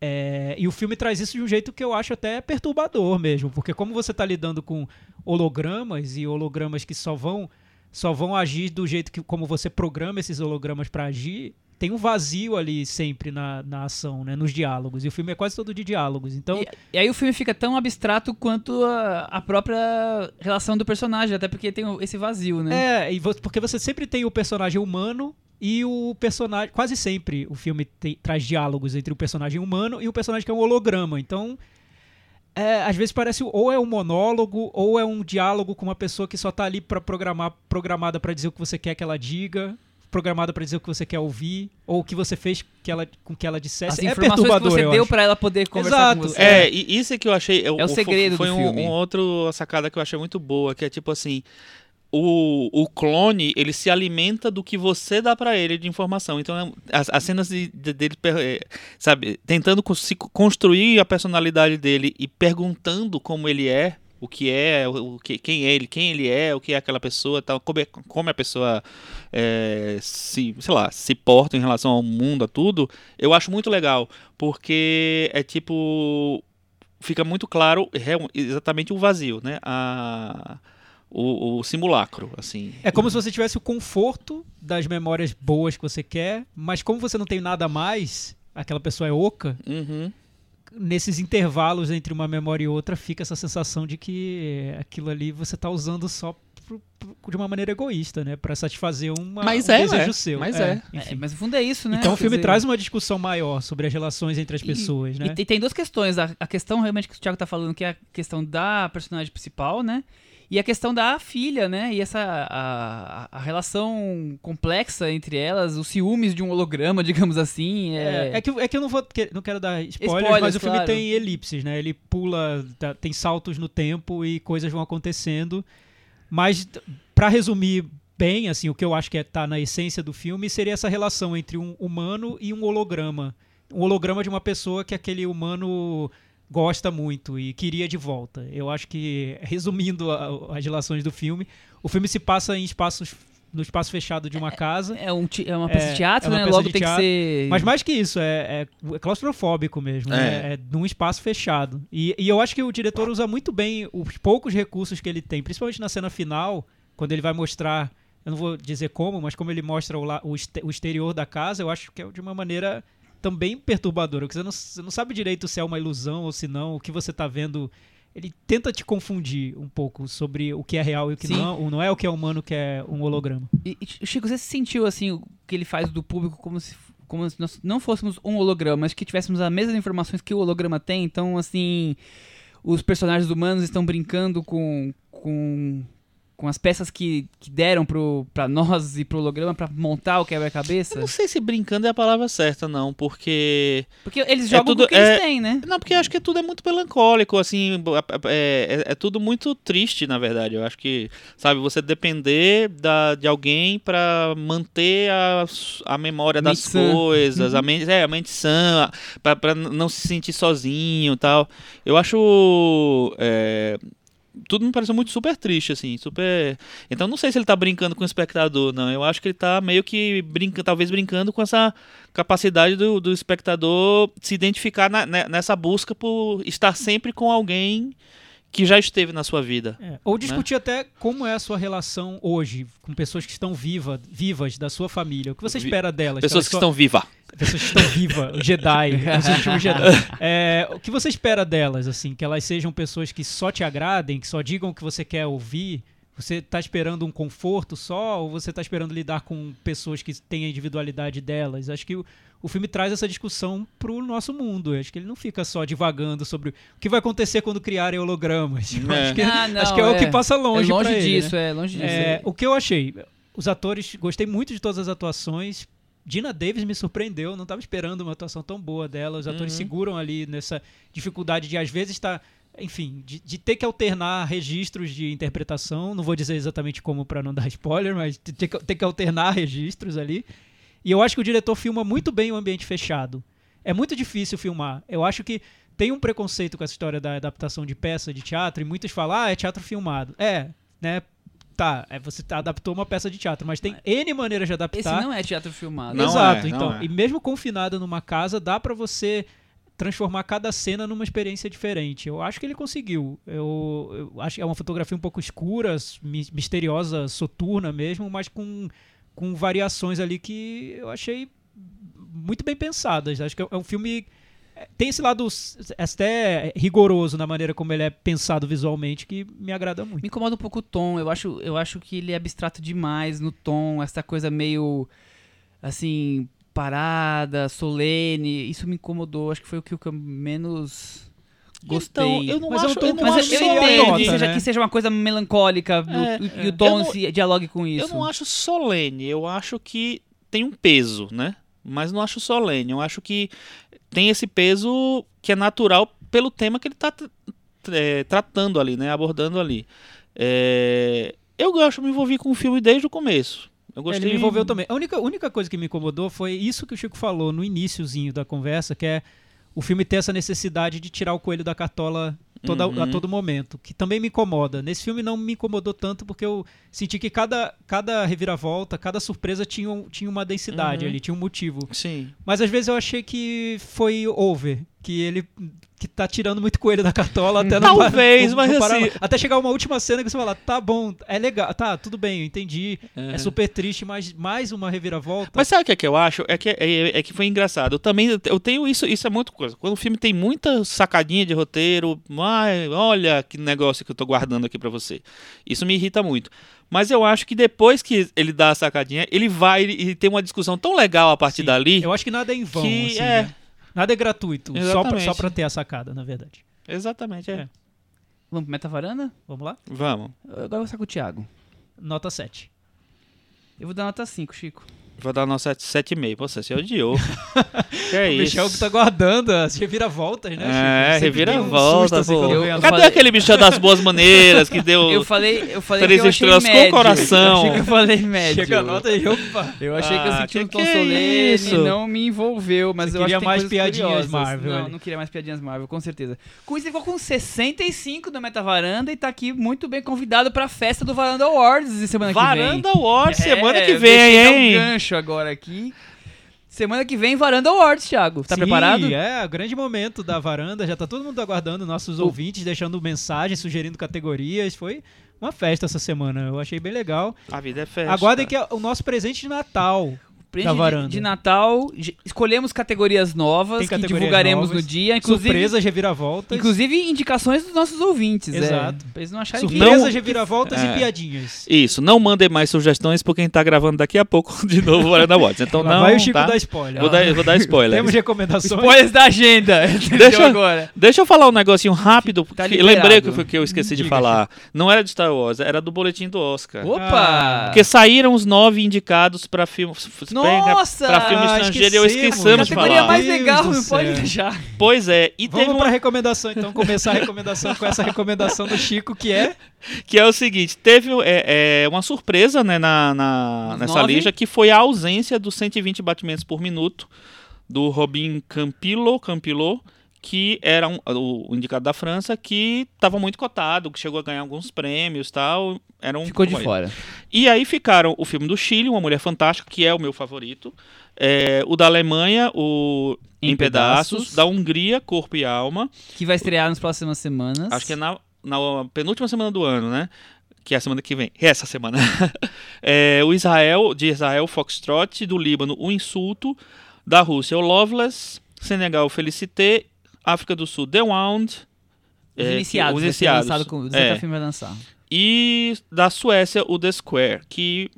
É, e o filme traz isso de um jeito que eu acho até perturbador mesmo, porque como você está lidando com hologramas e hologramas que só vão só vão agir do jeito que como você programa esses hologramas para agir, tem um vazio ali sempre na, na ação, né, nos diálogos. E o filme é quase todo de diálogos. Então, E, e aí o filme fica tão abstrato quanto a, a própria relação do personagem, até porque tem esse vazio, né? É, e porque você sempre tem o personagem humano e o personagem. Quase sempre o filme traz diálogos entre o personagem humano e o personagem que é um holograma. Então. é, às vezes parece ou é um monólogo ou é um diálogo com uma pessoa que só tá ali para programar programada para dizer o que você quer que ela diga, programada para dizer o que você quer ouvir ou o que você fez que ela, com que ela dissesse. As é informações que você eu deu pra ela poder conversar Exato, com você. É, e isso é que eu achei. É o segredo Foi do um, filme. um outro sacada que eu achei muito boa, que é tipo assim. O, o clone, ele se alimenta do que você dá pra ele de informação. Então, é- as, as cenas de- de- dele, eh, sabe, tentando se construir a personalidade dele e perguntando como ele é, o que é, o, que, quem é ele, quem ele é, o que é aquela pessoa, tal, como, é- como a pessoa eh, se, sei lá, se porta em relação ao mundo, a tudo, eu acho muito legal, porque é tipo fica muito claro real- exatamente o vazio, né? A, o, o simulacro, assim. É como se você tivesse o conforto das memórias boas que você quer, mas como você não tem nada mais, aquela pessoa é oca, Uhum. Nesses intervalos entre uma memória e outra fica essa sensação de que aquilo ali você tá usando só pro- pro- de uma maneira egoísta, né? Pra satisfazer uma, Mas um é, desejo é. seu. Mas é. enfim. É, mas no fundo é isso, né? Então o filme dizer, traz uma discussão maior sobre as relações entre as E- pessoas, né? E tem, duas questões. A, a questão realmente que o Thiago tá falando, que é a questão da personagem principal, né? E a questão da filha, né? E essa a, a relação complexa entre elas, os ciúmes de um holograma, digamos assim. É, É, é que, é que eu não vou não quero dar Spoilers, mas o filme claro. tem elipses, né? Ele pula, tá- tem saltos no tempo e coisas vão acontecendo. Mas pra resumir bem, assim, o que eu acho que é, tá na essência do filme seria essa relação entre um humano e um holograma. Um holograma de uma pessoa que aquele humano gosta muito e queria de volta. Eu acho que, resumindo a- as relações do filme, o filme se passa em espaços no espaço fechado de uma casa. é, um, é uma peça É, de teatro, é né? peça Logo tem teatro, que ser. Mas mais que isso, é, é- é claustrofóbico mesmo, né? É num espaço fechado. E, e eu acho que o diretor usa muito bem os poucos recursos que ele tem, principalmente na cena final, quando ele vai mostrar, eu não vou dizer como, mas como ele mostra o, la- o este- o exterior da casa, eu acho que é de uma maneira também perturbadora, porque você não, você não sabe direito se é uma ilusão ou se não, o que você tá vendo. Ele tenta te confundir um pouco sobre o que é real e o que Sim. não, o não é o que é humano, o que é um holograma. E, e, Chico, você sentiu assim o que ele faz do público como se, como se nós não fôssemos um holograma, mas que tivéssemos as mesmas informações que o holograma tem? Então, assim, os personagens humanos estão brincando com, com, com as peças que, que deram pro, pra nós e pro holograma pra montar o Eu quebra-cabeça? não sei se brincando é a palavra certa, não, porque. Porque eles jogam tudo- com o que eles é- têm, né? Não, porque eu acho que tudo é muito melancólico, assim, é, é- é tudo muito triste, na verdade. Eu acho que, sabe, você depender da, de alguém pra manter a, a memória das coisas, a mente, é, a mente sã, pra, pra não se sentir sozinho e tal. Eu acho. é, tudo me pareceu muito super triste, assim, super. Então não sei se ele tá brincando com o espectador, não. Eu acho que ele tá meio que brincando, talvez brincando com essa capacidade do, do espectador se identificar na- ne- nessa busca por estar sempre com alguém que já esteve na sua vida. É, Ou discutir até como é a sua relação hoje com pessoas que estão viva, vivas da sua família. O que você Vi- espera delas? Pessoas que estão vivas. pessoas que estão vivas, o Jedi, os últimos Jedi. É, o que você espera delas, assim? Que elas sejam pessoas que só te agradem, que só digam o que você quer ouvir? Você tá esperando um conforto só ou você tá esperando lidar com pessoas que têm a individualidade delas? Acho que o, o filme traz essa discussão pro nosso mundo. Acho que ele não fica só divagando sobre o que vai acontecer quando criarem hologramas. É. Acho que, Ah, não, acho que é, o que passa longe, é longe pra ele, disso, né? é longe disso. É, o que eu achei, os atores, gostei muito de todas as atuações. Dina Davis me surpreendeu, não estava esperando uma atuação tão boa dela. Os atores Uhum. seguram ali nessa dificuldade de às vezes estar, enfim, de, de ter que alternar registros de interpretação. Não vou dizer exatamente como para não dar spoiler, mas de ter que, ter que alternar registros ali. E eu acho que o diretor filma muito bem o ambiente fechado. É muito difícil filmar. Eu acho que tem um preconceito com essa história da adaptação de peça de teatro e muitos falam, ah, é teatro filmado. É, né? Tá, é, você adaptou uma peça de teatro, mas tem N maneiras de Esse adaptar. não é teatro filmado. Não Exato, é, não então. é. E mesmo confinado numa casa, dá pra você transformar cada cena numa experiência diferente. Eu acho que ele conseguiu. Eu, eu acho que é uma fotografia um pouco escura, mi- misteriosa, soturna mesmo, mas com, com variações ali que eu achei muito bem pensadas. Acho que é um filme é, tem esse lado até rigoroso na maneira como ele é pensado visualmente que me agrada muito. Me incomoda um pouco o tom. Eu acho, eu acho que ele é abstrato demais no tom, essa coisa meio assim, parada, solene. Isso me incomodou. Acho que foi o que eu menos gostei. Então, eu não Mas é acho, eu que não Mas acho eu, eu entendo que, seja, né? que seja uma coisa melancólica no- É, e, é. o tom Eu não- se dialogue com isso. Eu não acho solene, eu acho que tem um peso, né? Mas não acho solene, eu acho que tem esse peso que é natural pelo tema que ele está tratando ali, né? Abordando ali. É, Eu gosto, me envolvi com o filme desde o começo. Eu gostei. Ele me envolveu também. A única, única coisa que me incomodou foi isso que o Chico falou no iníciozinho da conversa, que é o filme ter essa necessidade de tirar o coelho da cartola toda, Uhum. a todo momento, que também me incomoda. Nesse filme não me incomodou tanto porque eu senti que cada, cada reviravolta, cada surpresa tinha, um- tinha uma densidade Uhum. ali, tinha um motivo. Sim. Mas às vezes eu achei que foi over, que ele que tá tirando muito coelho da cartola até não Talvez, não- mas não assim- até chegar uma última cena que você fala, tá bom, é legal, tá, tudo bem, eu entendi. É, super triste, mas mais uma reviravolta. Mas sabe o que é que eu acho? É que, é, é que foi engraçado. Eu também eu tenho isso, isso é muito coisa. Quando o filme tem muita sacadinha de roteiro, ai, olha que negócio que eu tô guardando aqui pra você. Isso me irrita muito. Mas eu acho que depois que ele dá a sacadinha, ele vai e tem uma discussão tão legal a partir Sim, dali. Eu acho que nada é em vão, que assim, é. né? Nada é gratuito, só pra, Exatamente. só pra ter a sacada, na verdade. Exatamente, é. É. Vamos pro Metavaranda? Vamos lá? Vamos. Agora eu vou estar com o Thiago. Nota 7. Eu vou dar nota 5, Chico. Vou dar nossa 7,5. Você se odiou. que é o isso? Michel que tá guardando as reviravoltas, né? É, um reviravolta, assim, pô. quando Eu- a- Cadê falei- aquele bicho das boas maneiras que deu. Eu falei, eu falei Três que eu achei estrelas com médio. coração. Eu achei que eu falei médio. Chega a nota e opa. Eu achei que eu Ah, senti que um tom que é solene, isso? não me envolveu, mas Você eu acho queria que tem mais piadinhas curiosas. Marvel Não, não queria mais piadinhas Marvel, com certeza. Com isso, ele ficou com 65 do Metavaranda e tá aqui muito bem convidado pra festa do Varanda Awards de semana que vem. Varanda Awards, semana que eu vem, dar um hein? Gancho agora aqui. Semana que vem, Varanda Awards, Thiago. Tá Sim, preparado? É, o grande momento da varanda. Já tá todo mundo aguardando, nossos ouvintes, deixando mensagens, sugerindo categorias. Foi uma festa essa semana. Eu achei bem legal. A vida é festa. Aguardem que é o nosso presente de Natal. Presente Da de- varanda. De, Natal, escolhemos categorias novas Tem que divulgaremos novas, no dia, inclusive, Surpresas, reviravoltas. inclusive indicações dos nossos ouvintes, é, Exato. pra eles não acharem que Surpresas, reviravoltas É. e piadinhas. Isso, não mandem mais sugestões porque a gente tá gravando daqui a pouco de novo o Varanda Watts. Então Lá não, vai o Chico tá? dar spoiler. Vou dar, vou dar spoiler. Temos recomendações. spoilers da agenda. Deixa- agora. Deixa eu falar um negocinho rápido, Tá lembrei que, que eu esqueci de Diga, falar. Não era de Star Wars, era do boletim do Oscar. Opa! Ah, Porque saíram os nove indicados pra filme, Nossa! pra filme Ah, estrangeiro eu esquecemos. de Categoria falar. mais Deus legal, não pode deixar. Pois é, e Vamos teve pra uma, recomendação, então. Começar a recomendação com essa recomendação do Chico, que é... que é o seguinte, teve é, é, uma surpresa né, na, na- nessa nove? lista, que foi a ausência dos 120 batimentos por minuto do Robin Campillo, Campillo que era um- o, indicado da França, que estava muito cotado, que chegou a ganhar alguns prêmios e tal. Era um Ficou de fora. E aí ficaram o filme do Chile, Uma Mulher Fantástica, que é o meu favorito. é, o da Alemanha, o Em, Em Pedaços. Pedaços. Da Hungria, Corpo e Alma. Que vai estrear nas próximas semanas. Acho que é na, na penúltima semana do ano, né? Que é a semana que vem. Essa semana. É, o Israel, de Israel, Foxtrot. Do Líbano, O Insulto. Da Rússia, o Loveless. Senegal, Felicité. África do Sul, The Wound. Os é, que- iniciados. os vai ser iniciados. lançado com, É. filme vai lançar. E da Suécia, o The Square, que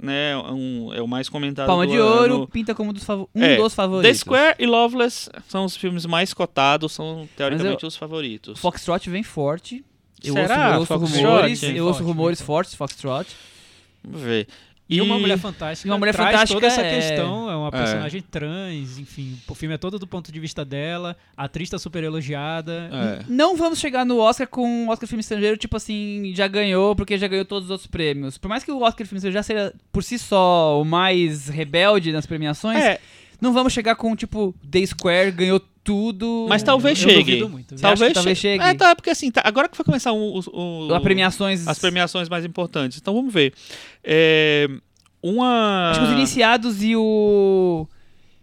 né, é um- é o mais comentado Palma de Ouro ano. pinta como dos favo- um É, dos favoritos. The Square e Loveless são os filmes mais cotados, são teoricamente os favoritos. Foxtrot vem forte. Eu Será? ouço, eu ouço rumores, eu ouço rumores fortes, Foxtrot. Vamos ver. E uma mulher fantástica. E Uma Mulher traz Fantástica toda essa é- questão. É uma É. personagem trans, enfim. O filme é todo do ponto de vista dela. A atriz tá super elogiada. É. Não vamos chegar no Oscar com o Oscar Filme Estrangeiro, tipo assim, já ganhou porque já ganhou todos os outros prêmios. Por mais que o Oscar Filme Estrangeiro já seja por si só o mais rebelde nas premiações, É, não vamos chegar com, tipo, The Square ganhou tudo. mas talvez eu chegue. muito. Talvez, talvez che- chegue? É, tá, porque assim, tá- agora que vai começar o, o- A premiações. as premiações mais importantes. Então vamos ver. É, uma. Acho que os iniciados e o.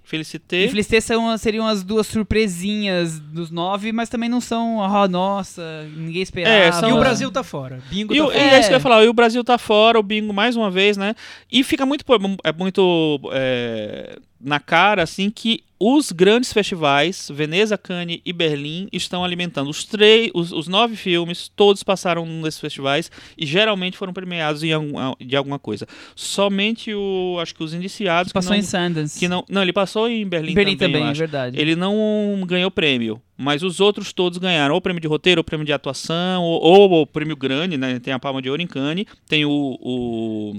Felicité. E Felicité são, seriam as duas surpresinhas dos nove, mas também não são, ah, nossa, ninguém esperava. É, são- E o Brasil tá fora. Bingo E tá o, fora. é isso que eu ia falar, e o Brasil tá fora, o bingo mais uma vez, né? E fica muito, é muito é, na cara, assim, que os grandes festivais, Veneza, Cannes e Berlim, estão alimentando. Os, três, os, os nove filmes, todos passaram num desses festivais e geralmente foram premiados em algum, de alguma coisa. Somente o, acho que os indiciados... Passou que em não, Sundance. que não, não, ele passou em Berlim, Berlim também, também, é verdade. Ele não ganhou prêmio, mas os outros todos ganharam ou prêmio de roteiro, ou prêmio de atuação, ou, ou o prêmio grande, né? Tem a Palma de Ouro em Cannes, tem o, o,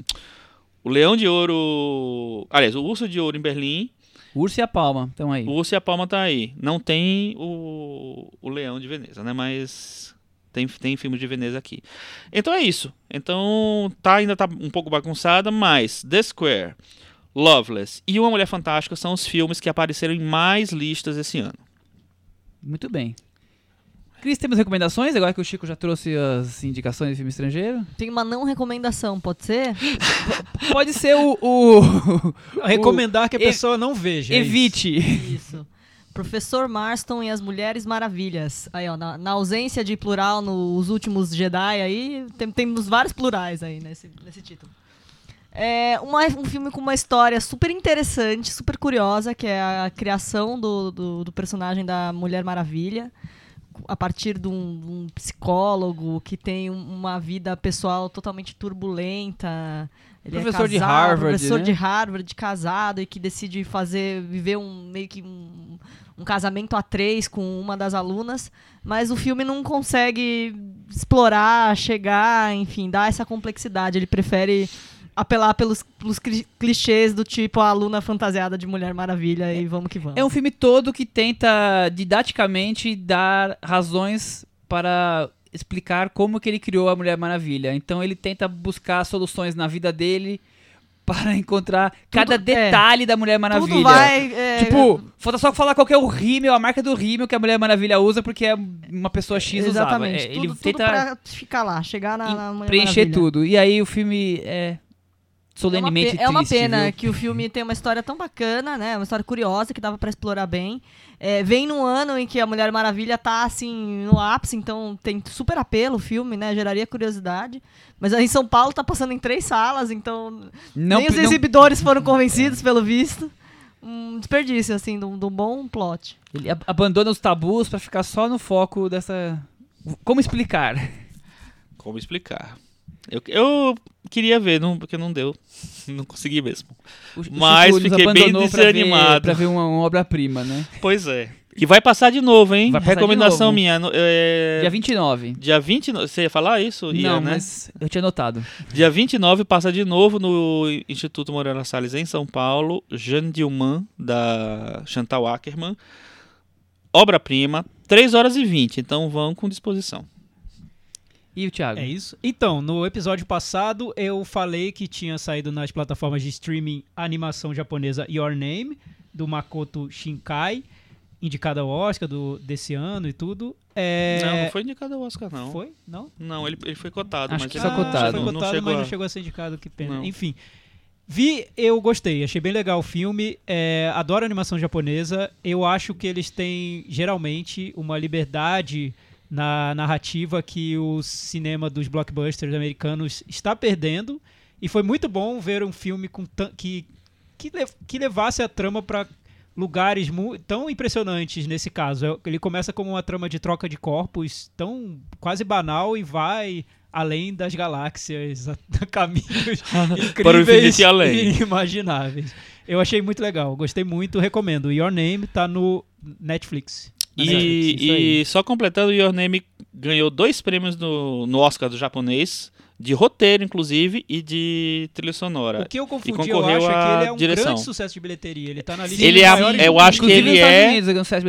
o Leão de Ouro, aliás, o Urso de Ouro em Berlim, O Urso e a Palma, estão aí. o Urso e a Palma tá aí. Não tem o, o Leão de Veneza, né? Mas tem, tem filmes de Veneza aqui. Então é isso. Então tá, ainda tá um pouco bagunçada, mas The Square, Loveless e Uma Mulher Fantástica são os filmes que apareceram em mais listas esse ano. Muito bem. Cris, temos recomendações? Agora que o Chico já trouxe as indicações de filme estrangeiro? Tem uma não recomendação, pode ser? Pode ser o. o- Recomendar que a E- pessoa não veja. é isso. Evite. Isso. Professor Marston e as Mulheres Maravilhas. Aí, ó, na, na ausência de plural nos últimos Jedi aí, tem- temos vários plurais aí nesse, nesse título. É uma- um filme com uma história super interessante, super curiosa, que é a criação do, do, do personagem da Mulher Maravilha, a partir de um, de um psicólogo que tem um- uma vida pessoal totalmente turbulenta. Ele é Professor de casado, Harvard, Professor né? de Harvard, casado, e que decide fazer, viver um meio que um, um casamento a três com uma das alunas, mas o filme não consegue explorar, chegar, enfim, dar essa complexidade. Ele prefere apelar pelos, pelos cli- clichês do tipo a aluna fantasiada de Mulher Maravilha e vamos que vamos. É um filme todo que tenta didaticamente dar razões para explicar como que ele criou a Mulher Maravilha. Então ele tenta buscar soluções na vida dele para encontrar cada é. detalhe da Mulher Maravilha. Tudo vai. é, Tipo, falta só falar qual que é o rímel, a marca do rímel que a Mulher Maravilha usa, porque é uma pessoa X usava. exatamente. É, tudo, ele tudo tenta pra ficar lá, chegar na, na Mulher preencher Maravilha. tudo. E aí o filme é solenemente é uma, pe- triste. É uma pena viu? que o filme tem uma história tão bacana, né? Uma história curiosa que dava pra explorar bem. É, vem num ano em que a Mulher Maravilha tá assim no ápice, então tem super apelo o filme, né? Geraria curiosidade. Mas aí em São Paulo tá passando em três salas, então Não, nem os não- exibidores foram convencidos pelo visto. Um desperdício assim de um, de um bom plot. Ele ab- abandona os tabus pra ficar só no foco dessa. Como explicar? Como explicar? Eu, eu queria ver, não, porque não deu. Não consegui mesmo. O- o Mas nos fiquei bem abandonou pra ver- desanimado. Pra ver, uma, uma obra-prima, né? Pois é. E vai passar de novo, hein? Recomendação novo. minha. É... Dia 29. Dia 29. Você ia falar isso? Ia, não, né? mas eu tinha notado. Dia 29 passa de novo no Instituto Moreira Salles em São Paulo. Jeanne Dilman, da Chantal Ackerman. Obra-prima. 3 horas e 20. Então vão com disposição. E o Thiago? É isso. Então, no episódio passado eu falei que tinha saído nas plataformas de streaming a animação japonesa Your Name, do Makoto Shinkai, indicada ao Oscar do, desse ano e tudo. É... Não, não foi indicado ao Oscar, não. Foi? Não? Não, ele, ele foi cotado. Acho mas que ele só não- cotado. Foi Não, cotado, chegou mas a- não chegou a ser indicado, que pena. Não. Enfim. Vi, eu gostei, achei bem legal o filme. É, adoro a animação japonesa. Eu acho que eles têm, geralmente, uma liberdade na narrativa que o cinema dos blockbusters americanos está perdendo. E foi muito bom ver um filme com que, que, que levasse a trama para lugares tão impressionantes nesse caso. É- Ele começa como uma trama de troca de corpos tão quase banal e vai além das galáxias, a, a caminhos incríveis e além. inimagináveis. Eu achei muito legal, gostei muito, recomendo. Your Name tá no Netflix. Isso. E, e só completando, Your Name ganhou dois prêmios no, no Oscar do japonês, de roteiro, inclusive, e de trilha sonora. O que eu confundi, eu acho é que ele é um direção. grande sucesso de bilheteria. Ele tá na lista Ele dos é a- maiores eu do acho que ele é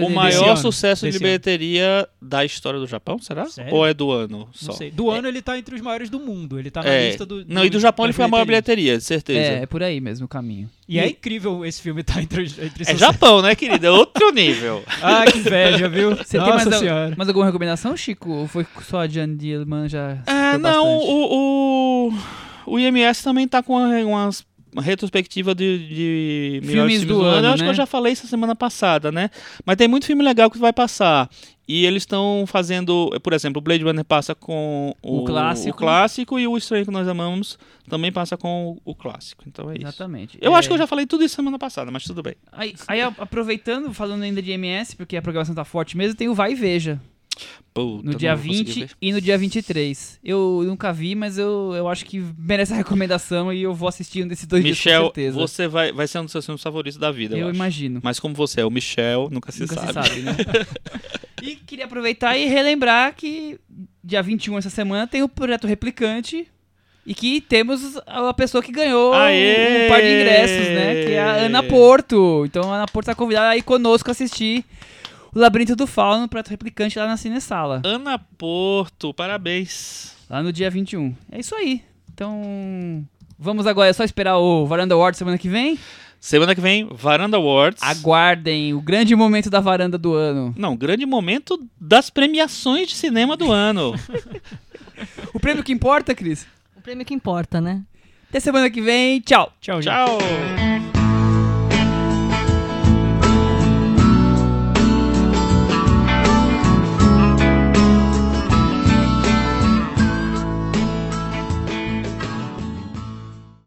O maior sucesso de bilheteria da história do Japão, será? Sério? Ou é do ano só? Não sei. Do ano ele tá entre os maiores do mundo. Ele tá na É. lista do. Não, e do Japão ele foi a maior bilheteria, de certeza. É, é por aí mesmo o caminho. E é incrível esse filme tá entre, os- entre É. Japão, né, querida? É outro nível. Ah, que inveja, viu? Você Nossa tem mais, senhora. mais alguma recomendação, Chico? Ou foi só a Jan Dillman já? É, foi não, o, o, o IMS também tá com uma, umas- uma retrospectiva de, de melhores Filmes do ano, Eu acho que né? eu já falei essa semana passada, né? Mas tem muito filme legal que vai passar. E eles estão fazendo, por exemplo, o Blade Runner passa com o, O clássico. o clássico e o Estranho que Nós Amamos também passa com o, o clássico. Então é isso. Exatamente. Eu É, acho que eu já falei tudo isso semana passada, mas tudo bem. Aí, aí, aproveitando, falando ainda de MS, porque a programação tá forte mesmo, tem o Vai e Veja. Puta, No dia vou conseguir 20 ver. e no dia 23. Eu nunca vi, mas eu, eu acho que merece a recomendação e eu vou assistir um desses dois dias com Michel, certeza. você vai, vai ser um dos seus filmes favoritos da vida, eu, eu imagino. Mas como você é o Michel, nunca se Nunca sabe. se sabe, né? e queria aproveitar e relembrar que dia 21 essa semana tem o Projeto Replicante e que temos a pessoa que ganhou Aê! um par de ingressos, né? Que é a Ana Porto. Então a Ana Porto tá convidada aí conosco a assistir o Labirinto do Fauno, Projeto Replicante lá na Cinesala. Ana Porto, parabéns. Lá no dia 21. É isso aí. Então, vamos agora, é só esperar o Varanda Award semana que vem? Semana que vem, Varanda Awards. Aguardem o grande momento da varanda do ano. Não, grande momento das premiações de cinema do ano. O prêmio que importa, Cris? O prêmio que importa, né? Até semana que vem. Tchau. Tchau, gente. Tchau.